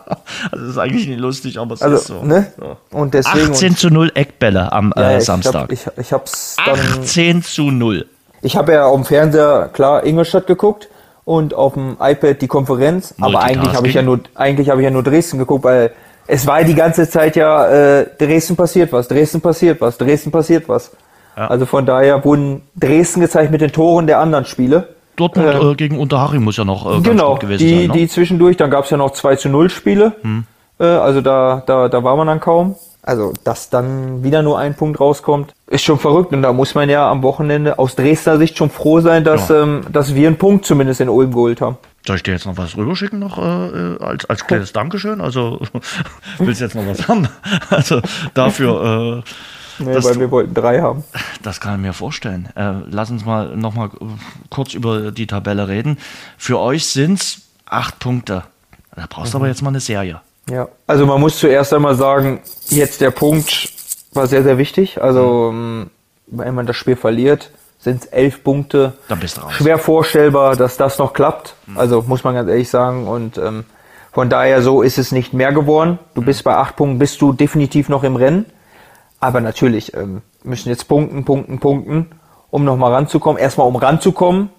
also das ist eigentlich nicht lustig, aber es Also, ist so. ne? Und deswegen. 18 zu 0 Eckbälle am und, ja, äh, ich Samstag. Hab, ich, ich hab's dann. 18 zu 0. Ich habe ja auf dem Fernseher klar Ingolstadt geguckt und auf dem iPad die Konferenz, aber eigentlich habe ich ja nur eigentlich habe ich ja nur Dresden geguckt, weil es war die ganze Zeit ja äh, Dresden passiert was, Dresden passiert was, Dresden passiert was. Ja. Also von daher wurden Dresden gezeigt mit den Toren der anderen Spiele. Dortmund äh, äh, gegen Unterhaching muss ja noch äh, ganz genau, gut gewesen die, sein. Ne? die zwischendurch, dann gab es ja noch 2 zu 0 Spiele. Äh, also da, da, da war man dann kaum. Also, dass dann wieder nur ein Punkt rauskommt, ist schon verrückt. Und da muss man ja am Wochenende aus Dresdner Sicht schon froh sein, dass, Ja. ähm, dass wir einen Punkt zumindest in Ulm geholt haben. Soll ich dir jetzt noch was rüberschicken noch äh, äh, als, als kleines Dankeschön? Also willst du jetzt noch was haben? Also dafür, äh, Nee, weil du- wir wollten drei haben. das kann ich mir vorstellen. Äh, lass uns mal noch mal äh, kurz über die Tabelle reden. Für euch sind es acht Punkte. Da brauchst du aber jetzt mal eine Serie. Ja. Also man muss zuerst einmal sagen, jetzt der Punkt war sehr, sehr wichtig. Also ähm, wenn man das Spiel verliert, sind es elf Punkte. Dann bist du raus. Schwer vorstellbar, dass das noch klappt. Also muss man ganz ehrlich sagen. Und ähm, von daher so ist es nicht mehr geworden. Du bist bei acht Punkten, bist du definitiv noch im Rennen. Aber natürlich ähm, müssen jetzt punkten, punkten, punkten, um nochmal ranzukommen. Erstmal um ranzukommen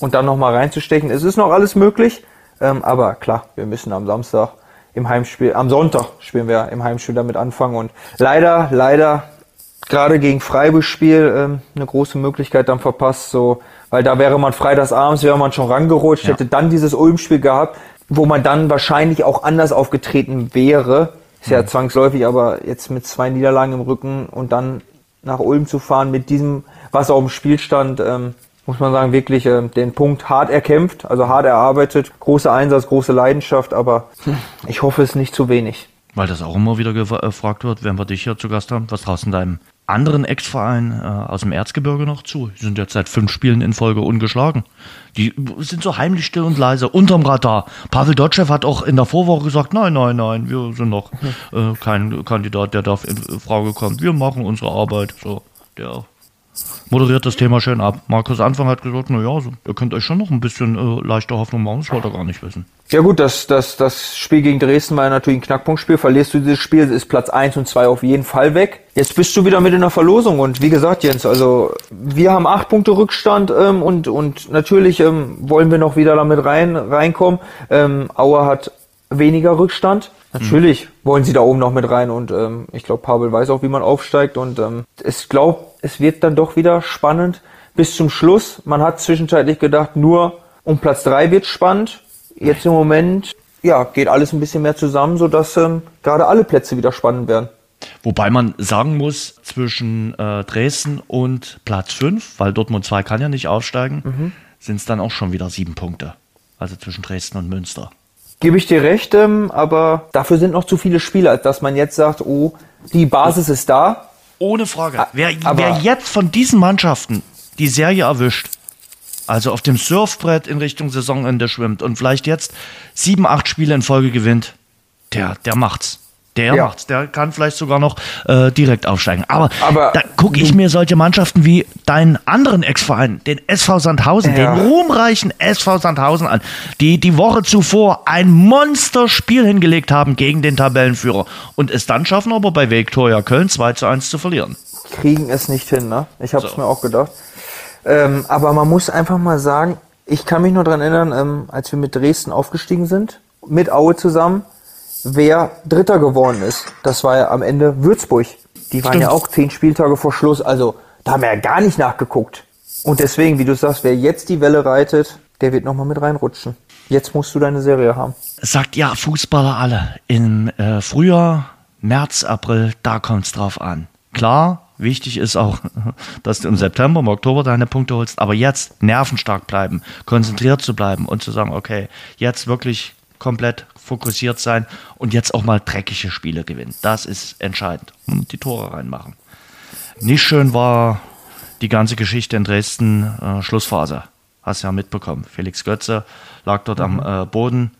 und dann nochmal reinzustechen. Es ist noch alles möglich. Ähm, aber klar, wir müssen am Samstag im Heimspiel, am Sonntag spielen wir im Heimspiel damit anfangen. Und leider, leider, gerade gegen Freiburg-Spiel ähm, eine große Möglichkeit dann verpasst, so, weil da wäre man freitags abends, wäre man schon rangerutscht, Ja. hätte dann dieses Ulm-Spiel gehabt, wo man dann wahrscheinlich auch anders aufgetreten wäre. Ist ja zwangsläufig, aber jetzt mit zwei Niederlagen im Rücken und dann nach Ulm zu fahren mit diesem, was auf dem Spiel stand, ähm, muss man sagen, wirklich ähm, den Punkt hart erkämpft, also hart erarbeitet, großer Einsatz, große Leidenschaft, aber ich hoffe es nicht zu wenig. Weil das auch immer wieder äh, gefragt wird, wenn wir dich hier zu Gast haben. Was du deinem anderen Ex-Verein äh, aus dem Erzgebirge noch zu? Die sind jetzt seit fünf Spielen in Folge ungeschlagen. Die sind so heimlich still und leise, unterm Radar. Pavel Dotschew hat auch in der Vorwoche gesagt, nein, nein, nein, wir sind noch äh, kein Kandidat, der da in Frage kommt. Wir machen unsere Arbeit. So, der moderiert das Thema schön ab. Markus Anfang hat gesagt, na ja, so, ihr könnt euch schon noch ein bisschen äh, leichter Hoffnung machen, das wollt ihr gar nicht wissen. Ja gut, das, das, das Spiel gegen Dresden war ja natürlich ein Knackpunktspiel. Verlierst du dieses Spiel, ist Platz 1 und 2 auf jeden Fall weg. Jetzt bist du wieder mit in der Verlosung und wie gesagt, Jens, also wir haben acht Punkte Rückstand ähm, und, und natürlich ähm, wollen wir noch wieder damit rein, reinkommen. Ähm, Auer hat weniger Rückstand. Natürlich wollen sie da oben noch mit rein und ähm, ich glaube, Pavel weiß auch, wie man aufsteigt und ähm, ich glaube, es wird dann doch wieder spannend bis zum Schluss. Man hat zwischenzeitlich gedacht, nur um Platz 3 wird spannend. Jetzt im Moment, ja, geht alles ein bisschen mehr zusammen, sodass ähm, gerade alle Plätze wieder spannend werden. Wobei man sagen muss, zwischen äh, Dresden und Platz 5, weil Dortmund 2 kann ja nicht aufsteigen, sind es dann auch schon wieder sieben Punkte. Also zwischen Dresden und Münster. Gebe ich dir recht, ähm, aber dafür sind noch zu viele Spieler, als dass man jetzt sagt, oh, die Basis ist da. Ohne Frage. Wer, wer jetzt von diesen Mannschaften die Serie erwischt, also auf dem Surfbrett in Richtung Saisonende schwimmt und vielleicht jetzt sieben, acht Spiele in Folge gewinnt, der, der macht's. Der Ja. macht's. Der kann vielleicht sogar noch äh, direkt aufsteigen. Aber, Aber da gucke ich mir solche Mannschaften wie deinen anderen Ex-Verein, den SV Sandhausen, Ja. den ruhmreichen SV Sandhausen an, die die Woche zuvor ein Monsterspiel hingelegt haben gegen den Tabellenführer und es dann schaffen, aber bei Viktoria Köln 2 zu 1 zu verlieren. kriegen es nicht hin, ne? Ich habe es So. mir auch gedacht. Ähm, aber man muss einfach mal sagen, ich kann mich nur dran erinnern, ähm, als wir mit Dresden aufgestiegen sind, mit Aue zusammen, wer Dritter geworden ist. Das war ja am Ende Würzburg. Die waren Stimmt. ja auch zehn Spieltage vor Schluss. Also da haben wir ja gar nicht nachgeguckt. Und deswegen, wie du sagst, wer jetzt die Welle reitet, der wird nochmal mit reinrutschen. Jetzt musst du deine Serie haben. sagt ja Fußballer alle. Im äh, Frühjahr, März, April, da kommt's drauf an. Klar, Wichtig ist auch, dass du im September, im Oktober deine Punkte holst, aber jetzt nervenstark bleiben, konzentriert zu bleiben und zu sagen, okay, jetzt wirklich komplett fokussiert sein und jetzt auch mal dreckige Spiele gewinnen. Das ist entscheidend und die Tore reinmachen. Nicht schön war die ganze Geschichte in Dresden, äh, Schlussphase. Hast ja mitbekommen. Felix Götze lag dort mhm. am äh, Boden,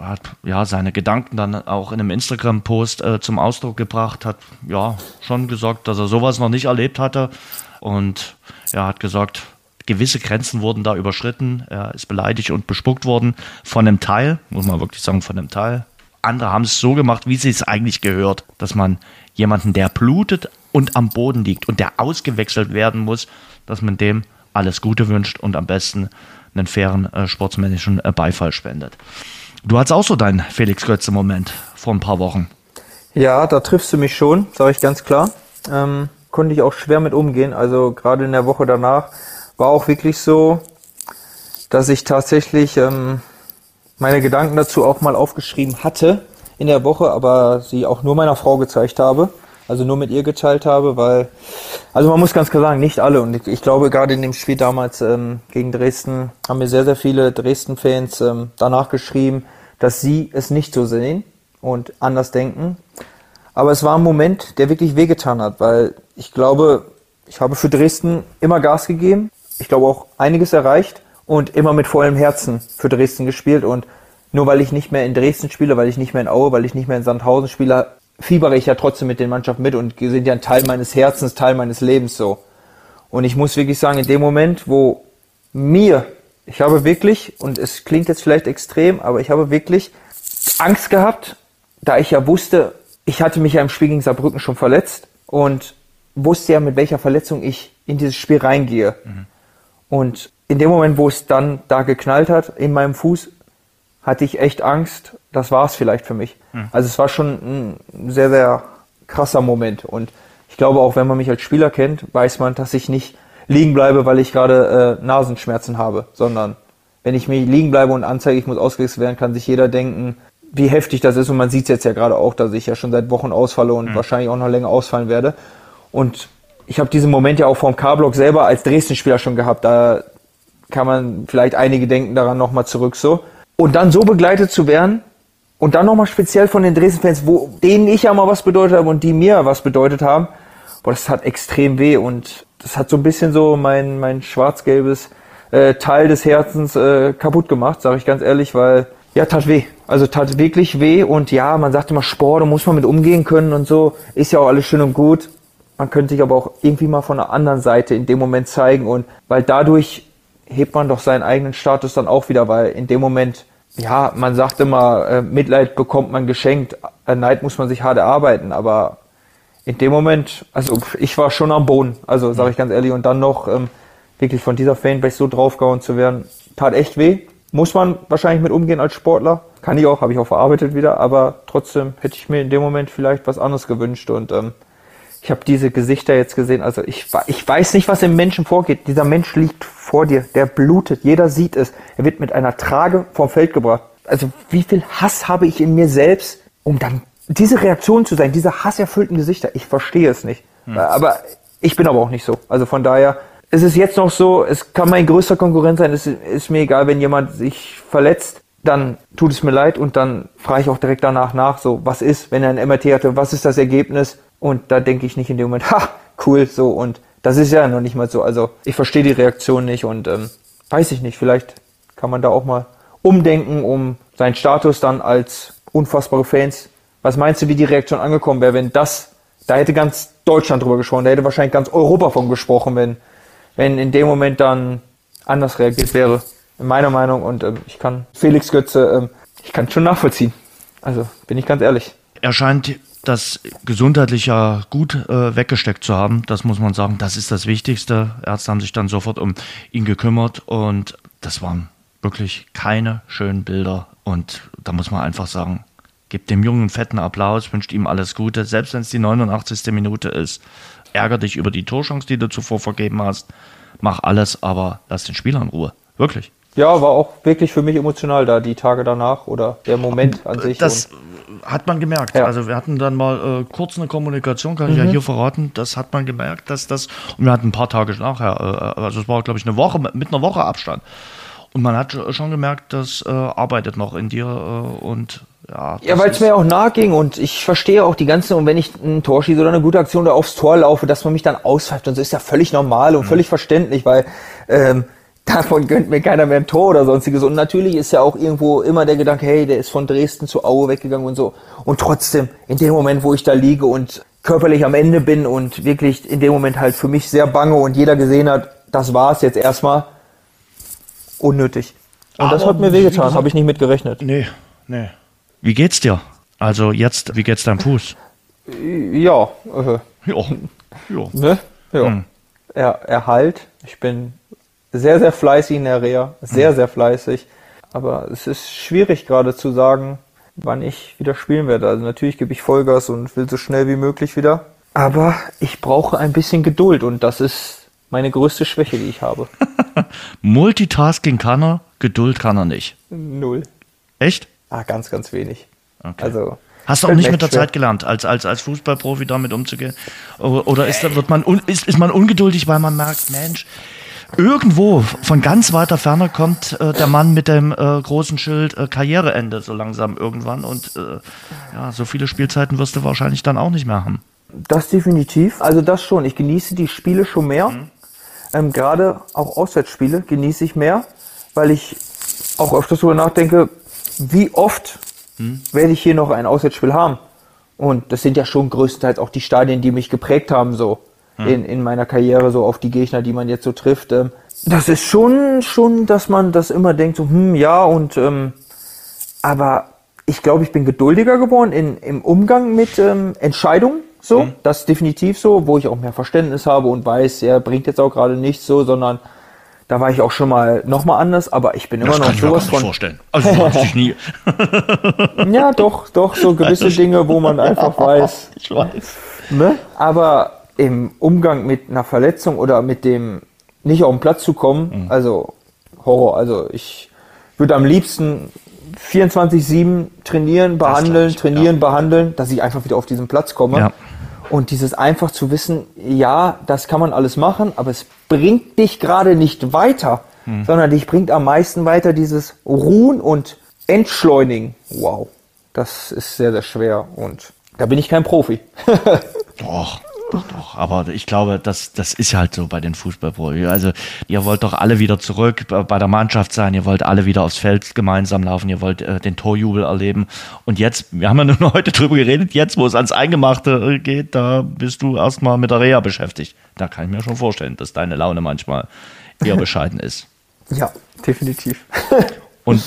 hat ja seine Gedanken dann auch in einem Instagram-Post äh, zum Ausdruck gebracht, hat ja schon gesagt, dass er sowas noch nicht erlebt hatte und er hat gesagt, gewisse Grenzen wurden da überschritten. Er ist beleidigt und bespuckt worden von einem Teil, muss man wirklich sagen, von einem Teil. Andere haben es so gemacht, wie sie es eigentlich gehört, dass man jemanden, der blutet und am Boden liegt und der ausgewechselt werden muss, dass man dem alles Gute wünscht und am besten einen fairen äh, sportsmännischen äh, Beifall spendet. Du hattest auch so deinen Felix Götze-Moment vor ein paar Wochen. Ja, da triffst du mich schon, sage ich ganz klar. Ähm, konnte ich auch schwer mit umgehen. Also gerade in der Woche danach war auch wirklich so, dass ich tatsächlich ähm, meine Gedanken dazu auch mal aufgeschrieben hatte in der Woche, aber sie auch nur meiner Frau gezeigt habe also nur mit ihr geteilt habe, weil, also man muss ganz klar sagen, nicht alle. Und ich, ich glaube, gerade in dem Spiel damals ähm, gegen Dresden haben mir sehr, sehr viele Dresden-Fans ähm, danach geschrieben, dass sie es nicht so sehen und anders denken. Aber es war ein Moment, der wirklich wehgetan hat, weil ich glaube, ich habe für Dresden immer Gas gegeben. Ich glaube auch einiges erreicht und immer mit vollem Herzen für Dresden gespielt. Und nur weil ich nicht mehr in Dresden spiele, weil ich nicht mehr in Aue, weil ich nicht mehr in Sandhausen spiele, fiebere ich ja trotzdem mit den Mannschaften mit und sind ja ein Teil meines Herzens, Teil meines Lebens so. Und ich muss wirklich sagen, in dem Moment, wo mir, ich habe wirklich, und es klingt jetzt vielleicht extrem, aber ich habe wirklich Angst gehabt, da ich ja wusste, ich hatte mich ja im Spiel gegen Saarbrücken schon verletzt und wusste ja, mit welcher Verletzung ich in dieses Spiel reingehe. Mhm. Und in dem Moment, wo es dann da geknallt hat in meinem Fuß, hatte ich echt Angst, das war es vielleicht für mich. Mhm. Also es war schon ein sehr, sehr krasser Moment. Und ich glaube auch, wenn man mich als Spieler kennt, weiß man, dass ich nicht liegen bleibe, weil ich gerade äh, Nasenschmerzen habe, sondern wenn ich mir liegen bleibe und anzeige, ich muss ausgewechselt werden, kann sich jeder denken, wie heftig das ist. Und man sieht es jetzt ja gerade auch, dass ich ja schon seit Wochen ausfalle und mhm. wahrscheinlich auch noch länger ausfallen werde. Und ich habe diesen Moment ja auch vom K-Block selber als Dresden-Spieler schon gehabt. Da kann man vielleicht einige denken daran nochmal zurück so. Und dann so begleitet zu werden und dann nochmal speziell von den Dresden-Fans, wo denen ich ja mal was bedeutet habe und die mir was bedeutet haben, boah, das hat extrem weh und das hat so ein bisschen so mein, mein schwarz-gelbes äh, Teil des Herzens äh, kaputt gemacht, sage ich ganz ehrlich, weil ja, tat weh. Also tat wirklich weh und ja, man sagt immer Sport, da muss man mit umgehen können und so, ist ja auch alles schön und gut. Man könnte sich aber auch irgendwie mal von der anderen Seite in dem Moment zeigen und weil dadurch hebt man doch seinen eigenen Status dann auch wieder, weil in dem Moment, ja, man sagt immer, äh, Mitleid bekommt man geschenkt, äh, Neid muss man sich hart erarbeiten, aber in dem Moment, also ich war schon am Boden, also sage ich ganz ehrlich, und dann noch ähm, wirklich von dieser Fanbase so draufgehauen zu werden, tat echt weh. Muss man wahrscheinlich mit umgehen als Sportler. Kann ich auch, habe ich auch verarbeitet wieder, aber trotzdem hätte ich mir in dem Moment vielleicht was anderes gewünscht und ähm, ich habe diese Gesichter jetzt gesehen. Also ich, ich weiß nicht, was im Menschen vorgeht. Dieser Mensch liegt vor dir, der blutet, jeder sieht es. Er wird mit einer Trage vom Feld gebracht. Also wie viel Hass habe ich in mir selbst, um dann diese Reaktion zu sein, diese hasserfüllten Gesichter. Ich verstehe es nicht. Hm. Aber ich bin aber auch nicht so. Also von daher, es ist jetzt noch so, es kann mein größter Konkurrent sein. Es ist mir egal, wenn jemand sich verletzt, dann tut es mir leid und dann frage ich auch direkt danach nach, so was ist, wenn er ein MRT hatte, was ist das Ergebnis? Und da denke ich nicht in dem Moment, ha, cool, so. Und das ist ja noch nicht mal so. Also ich verstehe die Reaktion nicht und ähm, weiß ich nicht, vielleicht kann man da auch mal umdenken, um seinen Status dann als unfassbare Fans. Was meinst du, wie die Reaktion angekommen wäre, wenn das, da hätte ganz Deutschland drüber gesprochen, da hätte wahrscheinlich ganz Europa von gesprochen, wenn, wenn in dem Moment dann anders reagiert wäre. In meiner Meinung und ähm, ich kann Felix Götze, ähm, ich kann schon nachvollziehen. Also bin ich ganz ehrlich. Er scheint das gesundheitlich ja gut äh, weggesteckt zu haben. Das muss man sagen. Das ist das Wichtigste. Ärzte haben sich dann sofort um ihn gekümmert und das waren wirklich keine schönen Bilder. Und da muss man einfach sagen, gebt dem Jungen einen fetten Applaus, wünscht ihm alles Gute, selbst wenn es die 89. Minute ist. Ärger dich über die Torchance, die du zuvor vergeben hast. Mach alles, aber lass den Spieler in Ruhe. Wirklich. Ja, war auch wirklich für mich emotional da, die Tage danach oder der Moment an sich. Das hat man gemerkt. Ja. Also wir hatten dann mal äh, kurz eine Kommunikation, kann ich ja hier verraten, das hat man gemerkt, dass das, und wir hatten ein paar Tage nachher, äh, also es war glaube ich eine Woche, mit einer Woche Abstand. Und man hat schon gemerkt, das äh, arbeitet noch in dir äh, und ja. Ja, weil es mir auch nahe ging und ich verstehe auch die ganze, und wenn ich ein Tor schieße oder eine gute Aktion da aufs Tor laufe, dass man mich dann auspfeift und so ist ja völlig normal und völlig verständlich, weil ähm, davon gönnt mir keiner mehr ein Tor oder sonstiges. Und natürlich ist ja auch irgendwo immer der Gedanke, hey, der ist von Dresden zu Aue weggegangen und so. Und trotzdem, in dem Moment, wo ich da liege und körperlich am Ende bin und wirklich in dem Moment halt für mich sehr bange und jeder gesehen hat, das war's jetzt erstmal, unnötig. Und das Aber hat mir wehgetan, habe ich nicht mitgerechnet. Nee, nee. Wie geht's dir? Also jetzt, wie geht's deinem Fuß? Ja, äh, Ja. ja. Ne? Ja. Hm. Er, Erhalt. Ich bin sehr, sehr fleißig in der Reha. Sehr, sehr fleißig. Aber es ist schwierig gerade zu sagen, wann ich wieder spielen werde. Also natürlich gebe ich Vollgas und will so schnell wie möglich wieder. Aber ich brauche ein bisschen Geduld und das ist meine größte Schwäche, die ich habe. Multitasking kann er, Geduld kann er nicht. Null. Echt? Ah, ganz, ganz wenig. Okay. Also. Hast du auch nicht mit der schwer. Zeit gelernt, als, als, als Fußballprofi damit umzugehen? Oder ist, wird man ist, ist man ungeduldig, weil man merkt, Mensch, irgendwo von ganz weiter Ferne kommt äh, der Mann mit dem äh, großen Schild äh, Karriereende so langsam irgendwann und äh, ja, so viele Spielzeiten wirst du wahrscheinlich dann auch nicht mehr haben. Das definitiv. Also das schon. Ich genieße die Spiele schon mehr. Ähm, Gerade auch Auswärtsspiele genieße ich mehr, weil ich auch öfters darüber nachdenke, wie oft werde ich hier noch ein Auswärtsspiel haben. Und das sind ja schon größtenteils auch die Stadien, die mich geprägt haben, so in, in meiner Karriere, so auf die Gegner, die man jetzt so trifft. Ähm, das ist schon, schon, dass man das immer denkt, so, hm, ja, und ähm, aber ich glaube, ich bin geduldiger geworden in, im Umgang mit ähm, Entscheidungen. So, das ist definitiv so, wo ich auch mehr Verständnis habe und weiß, er bringt jetzt auch gerade nichts so, sondern da war ich auch schon mal nochmal anders, aber ich bin immer noch sowas von. vorstellen. Also dich nie. Ja, doch, doch, so gewisse Dinge, wo man einfach weiß. Ich weiß. Ne? Aber im Umgang mit einer Verletzung oder mit dem nicht auf den Platz zu kommen, Mhm. also Horror. Also ich würde am liebsten 24-7 trainieren, behandeln, ich, trainieren, behandeln, dass ich einfach wieder auf diesen Platz komme. Ja. Und dieses einfach zu wissen, ja, das kann man alles machen, aber es bringt dich gerade nicht weiter, Mhm. sondern dich bringt am meisten weiter dieses Ruhen und Entschleunigen. Wow, das ist sehr, sehr schwer und da bin ich kein Profi. Doch, doch, doch. Aber ich glaube, das, das ist halt so bei den Fußballprofis. Also, ihr wollt doch alle wieder zurück bei der Mannschaft sein. Ihr wollt alle wieder aufs Feld gemeinsam laufen. Ihr wollt äh, den Torjubel erleben. Und jetzt, wir haben ja nur heute drüber geredet, jetzt, wo es ans Eingemachte geht, da bist du erstmal mit der Reha beschäftigt. Da kann ich mir schon vorstellen, dass deine Laune manchmal eher bescheiden ist. Ja, definitiv. Und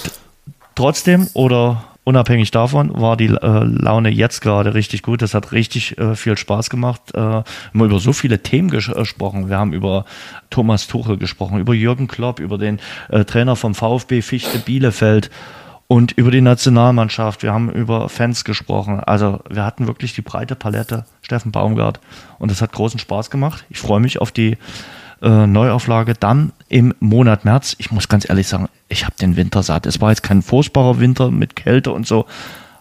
trotzdem oder unabhängig davon war die äh, Laune jetzt gerade richtig gut. Das hat richtig äh, viel Spaß gemacht. Äh, wir haben über so viele Themen ges gesprochen. Wir haben über Thomas Tuchel gesprochen, über Jürgen Klopp, über den äh, Trainer vom VfB Fichte Bielefeld und über die Nationalmannschaft. Wir haben über Fans gesprochen. Also wir hatten wirklich die breite Palette, Steffen Baumgart. Und das hat großen Spaß gemacht. Ich freue mich auf die äh, Neuauflage dann im Monat März. Ich muss ganz ehrlich sagen, ich habe den Winter satt. Es war jetzt kein furchtbarer Winter mit Kälte und so,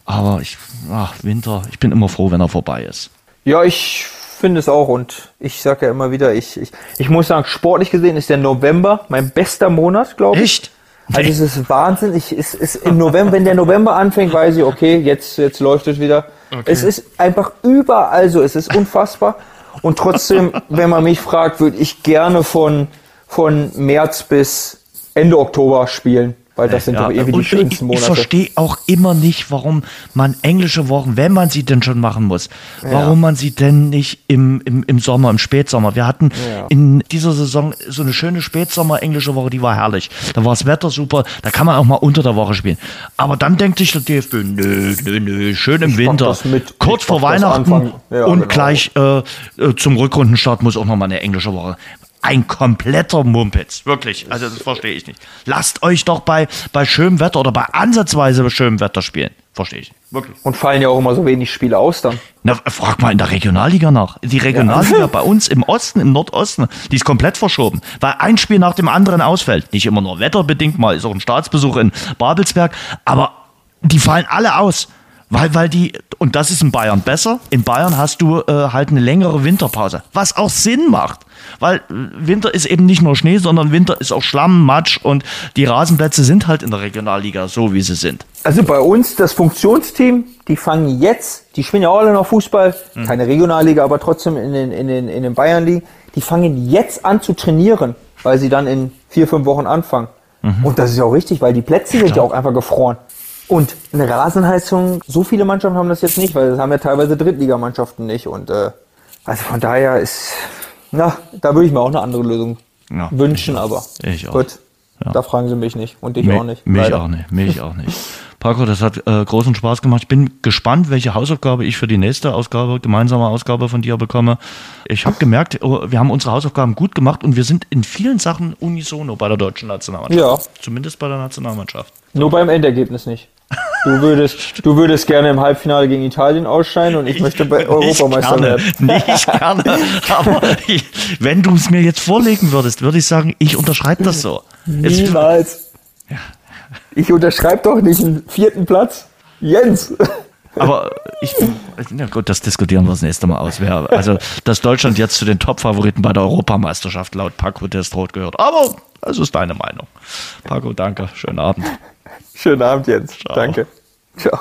aber ich, ach, Winter, ich bin immer froh, wenn er vorbei ist. Ja, ich finde es auch und ich sage ja immer wieder, ich, ich, ich muss sagen, sportlich gesehen ist der November mein bester Monat, glaube ich. Echt? Also es ist Wahnsinn. Ich, es ist im November, wenn der November anfängt, weiß ich, okay, jetzt, jetzt läuft es wieder. Es ist einfach überall so. Es ist unfassbar. Und trotzdem, wenn man mich fragt, würde ich gerne von, von März bis Ende Oktober spielen. Weil das sind Ja, doch irgendwie die schönsten ich, ich Monate. verstehe auch immer nicht, warum man englische Wochen, wenn man sie denn schon machen muss, warum man sie denn nicht im, im, im Sommer, im Spätsommer. Wir hatten Ja. in dieser Saison so eine schöne Spätsommer-englische Woche, die war herrlich. Da war das Wetter super, da kann man auch mal unter der Woche spielen. Aber dann denkt sich der DFB, nö, nö, nö, schön im mach Winter. Kurz Ich vor Weihnachten. Ja, und genau. gleich äh, äh, zum Rückrundenstart muss auch noch mal eine englische Woche. Ein kompletter Mumpitz, wirklich. Also das verstehe ich nicht. Lasst euch doch bei, bei schönem Wetter oder bei ansatzweise schönem Wetter spielen. Verstehe ich. Wirklich. Und fallen ja auch immer so wenig Spiele aus dann. Na, frag mal in der Regionalliga nach. Die Regionalliga bei uns im Osten, im Nordosten, die ist komplett verschoben. Weil ein Spiel nach dem anderen ausfällt. Nicht immer nur wetterbedingt, mal ist auch ein Staatsbesuch in Babelsberg, aber die fallen alle aus. Weil, weil die, und das ist in Bayern besser, in Bayern hast du äh, halt eine längere Winterpause, was auch Sinn macht. Weil äh, Winter ist eben nicht nur Schnee, sondern Winter ist auch Schlamm, Matsch und die Rasenplätze sind halt in der Regionalliga so, wie sie sind. Also bei uns das Funktionsteam, die fangen jetzt, die spielen ja auch alle noch Fußball, Mhm. keine Regionalliga, aber trotzdem in den, in den, in den Bayern liegen, die fangen jetzt an zu trainieren, weil sie dann in vier, fünf Wochen anfangen. Mhm. Und das ist ja auch richtig, weil die Plätze sind ja auch einfach gefroren. Und eine Rasenheizung, so viele Mannschaften haben das jetzt nicht, weil das haben ja teilweise Drittligamannschaften nicht. Und äh, also von daher ist, na, da würde ich mir auch eine andere Lösung Ja. wünschen, aber Ich auch. gut, Ja. da fragen sie mich nicht und dich Mi- auch nicht. Mich leider. auch nicht, mich auch nicht. Paco, das hat äh, großen Spaß gemacht. Ich bin gespannt, welche Hausaufgabe ich für die nächste Ausgabe, gemeinsame Ausgabe von dir bekomme. Ich habe gemerkt, oh, wir haben unsere Hausaufgaben gut gemacht und wir sind in vielen Sachen unisono bei der deutschen Nationalmannschaft. Ja. Zumindest bei der Nationalmannschaft. Nur beim Endergebnis nicht. Du würdest, du würdest gerne im Halbfinale gegen Italien ausscheiden und ich, möchte bei Europameister werden. Nicht gerne. Aber ich, wenn du es mir jetzt vorlegen würdest, würde ich sagen, ich unterschreibe das so. Niemals. Ich unterschreibe doch nicht einen vierten Platz. Jens. Aber ich, na gut, das diskutieren wir das nächste Mal aus. Wer, also, dass Deutschland jetzt zu den Top-Favoriten bei der Europameisterschaft laut Paco Destroth gehört. Aber das ist deine Meinung. Paco, danke. Schönen Abend. Schönen Abend, Jens. Danke. Ciao.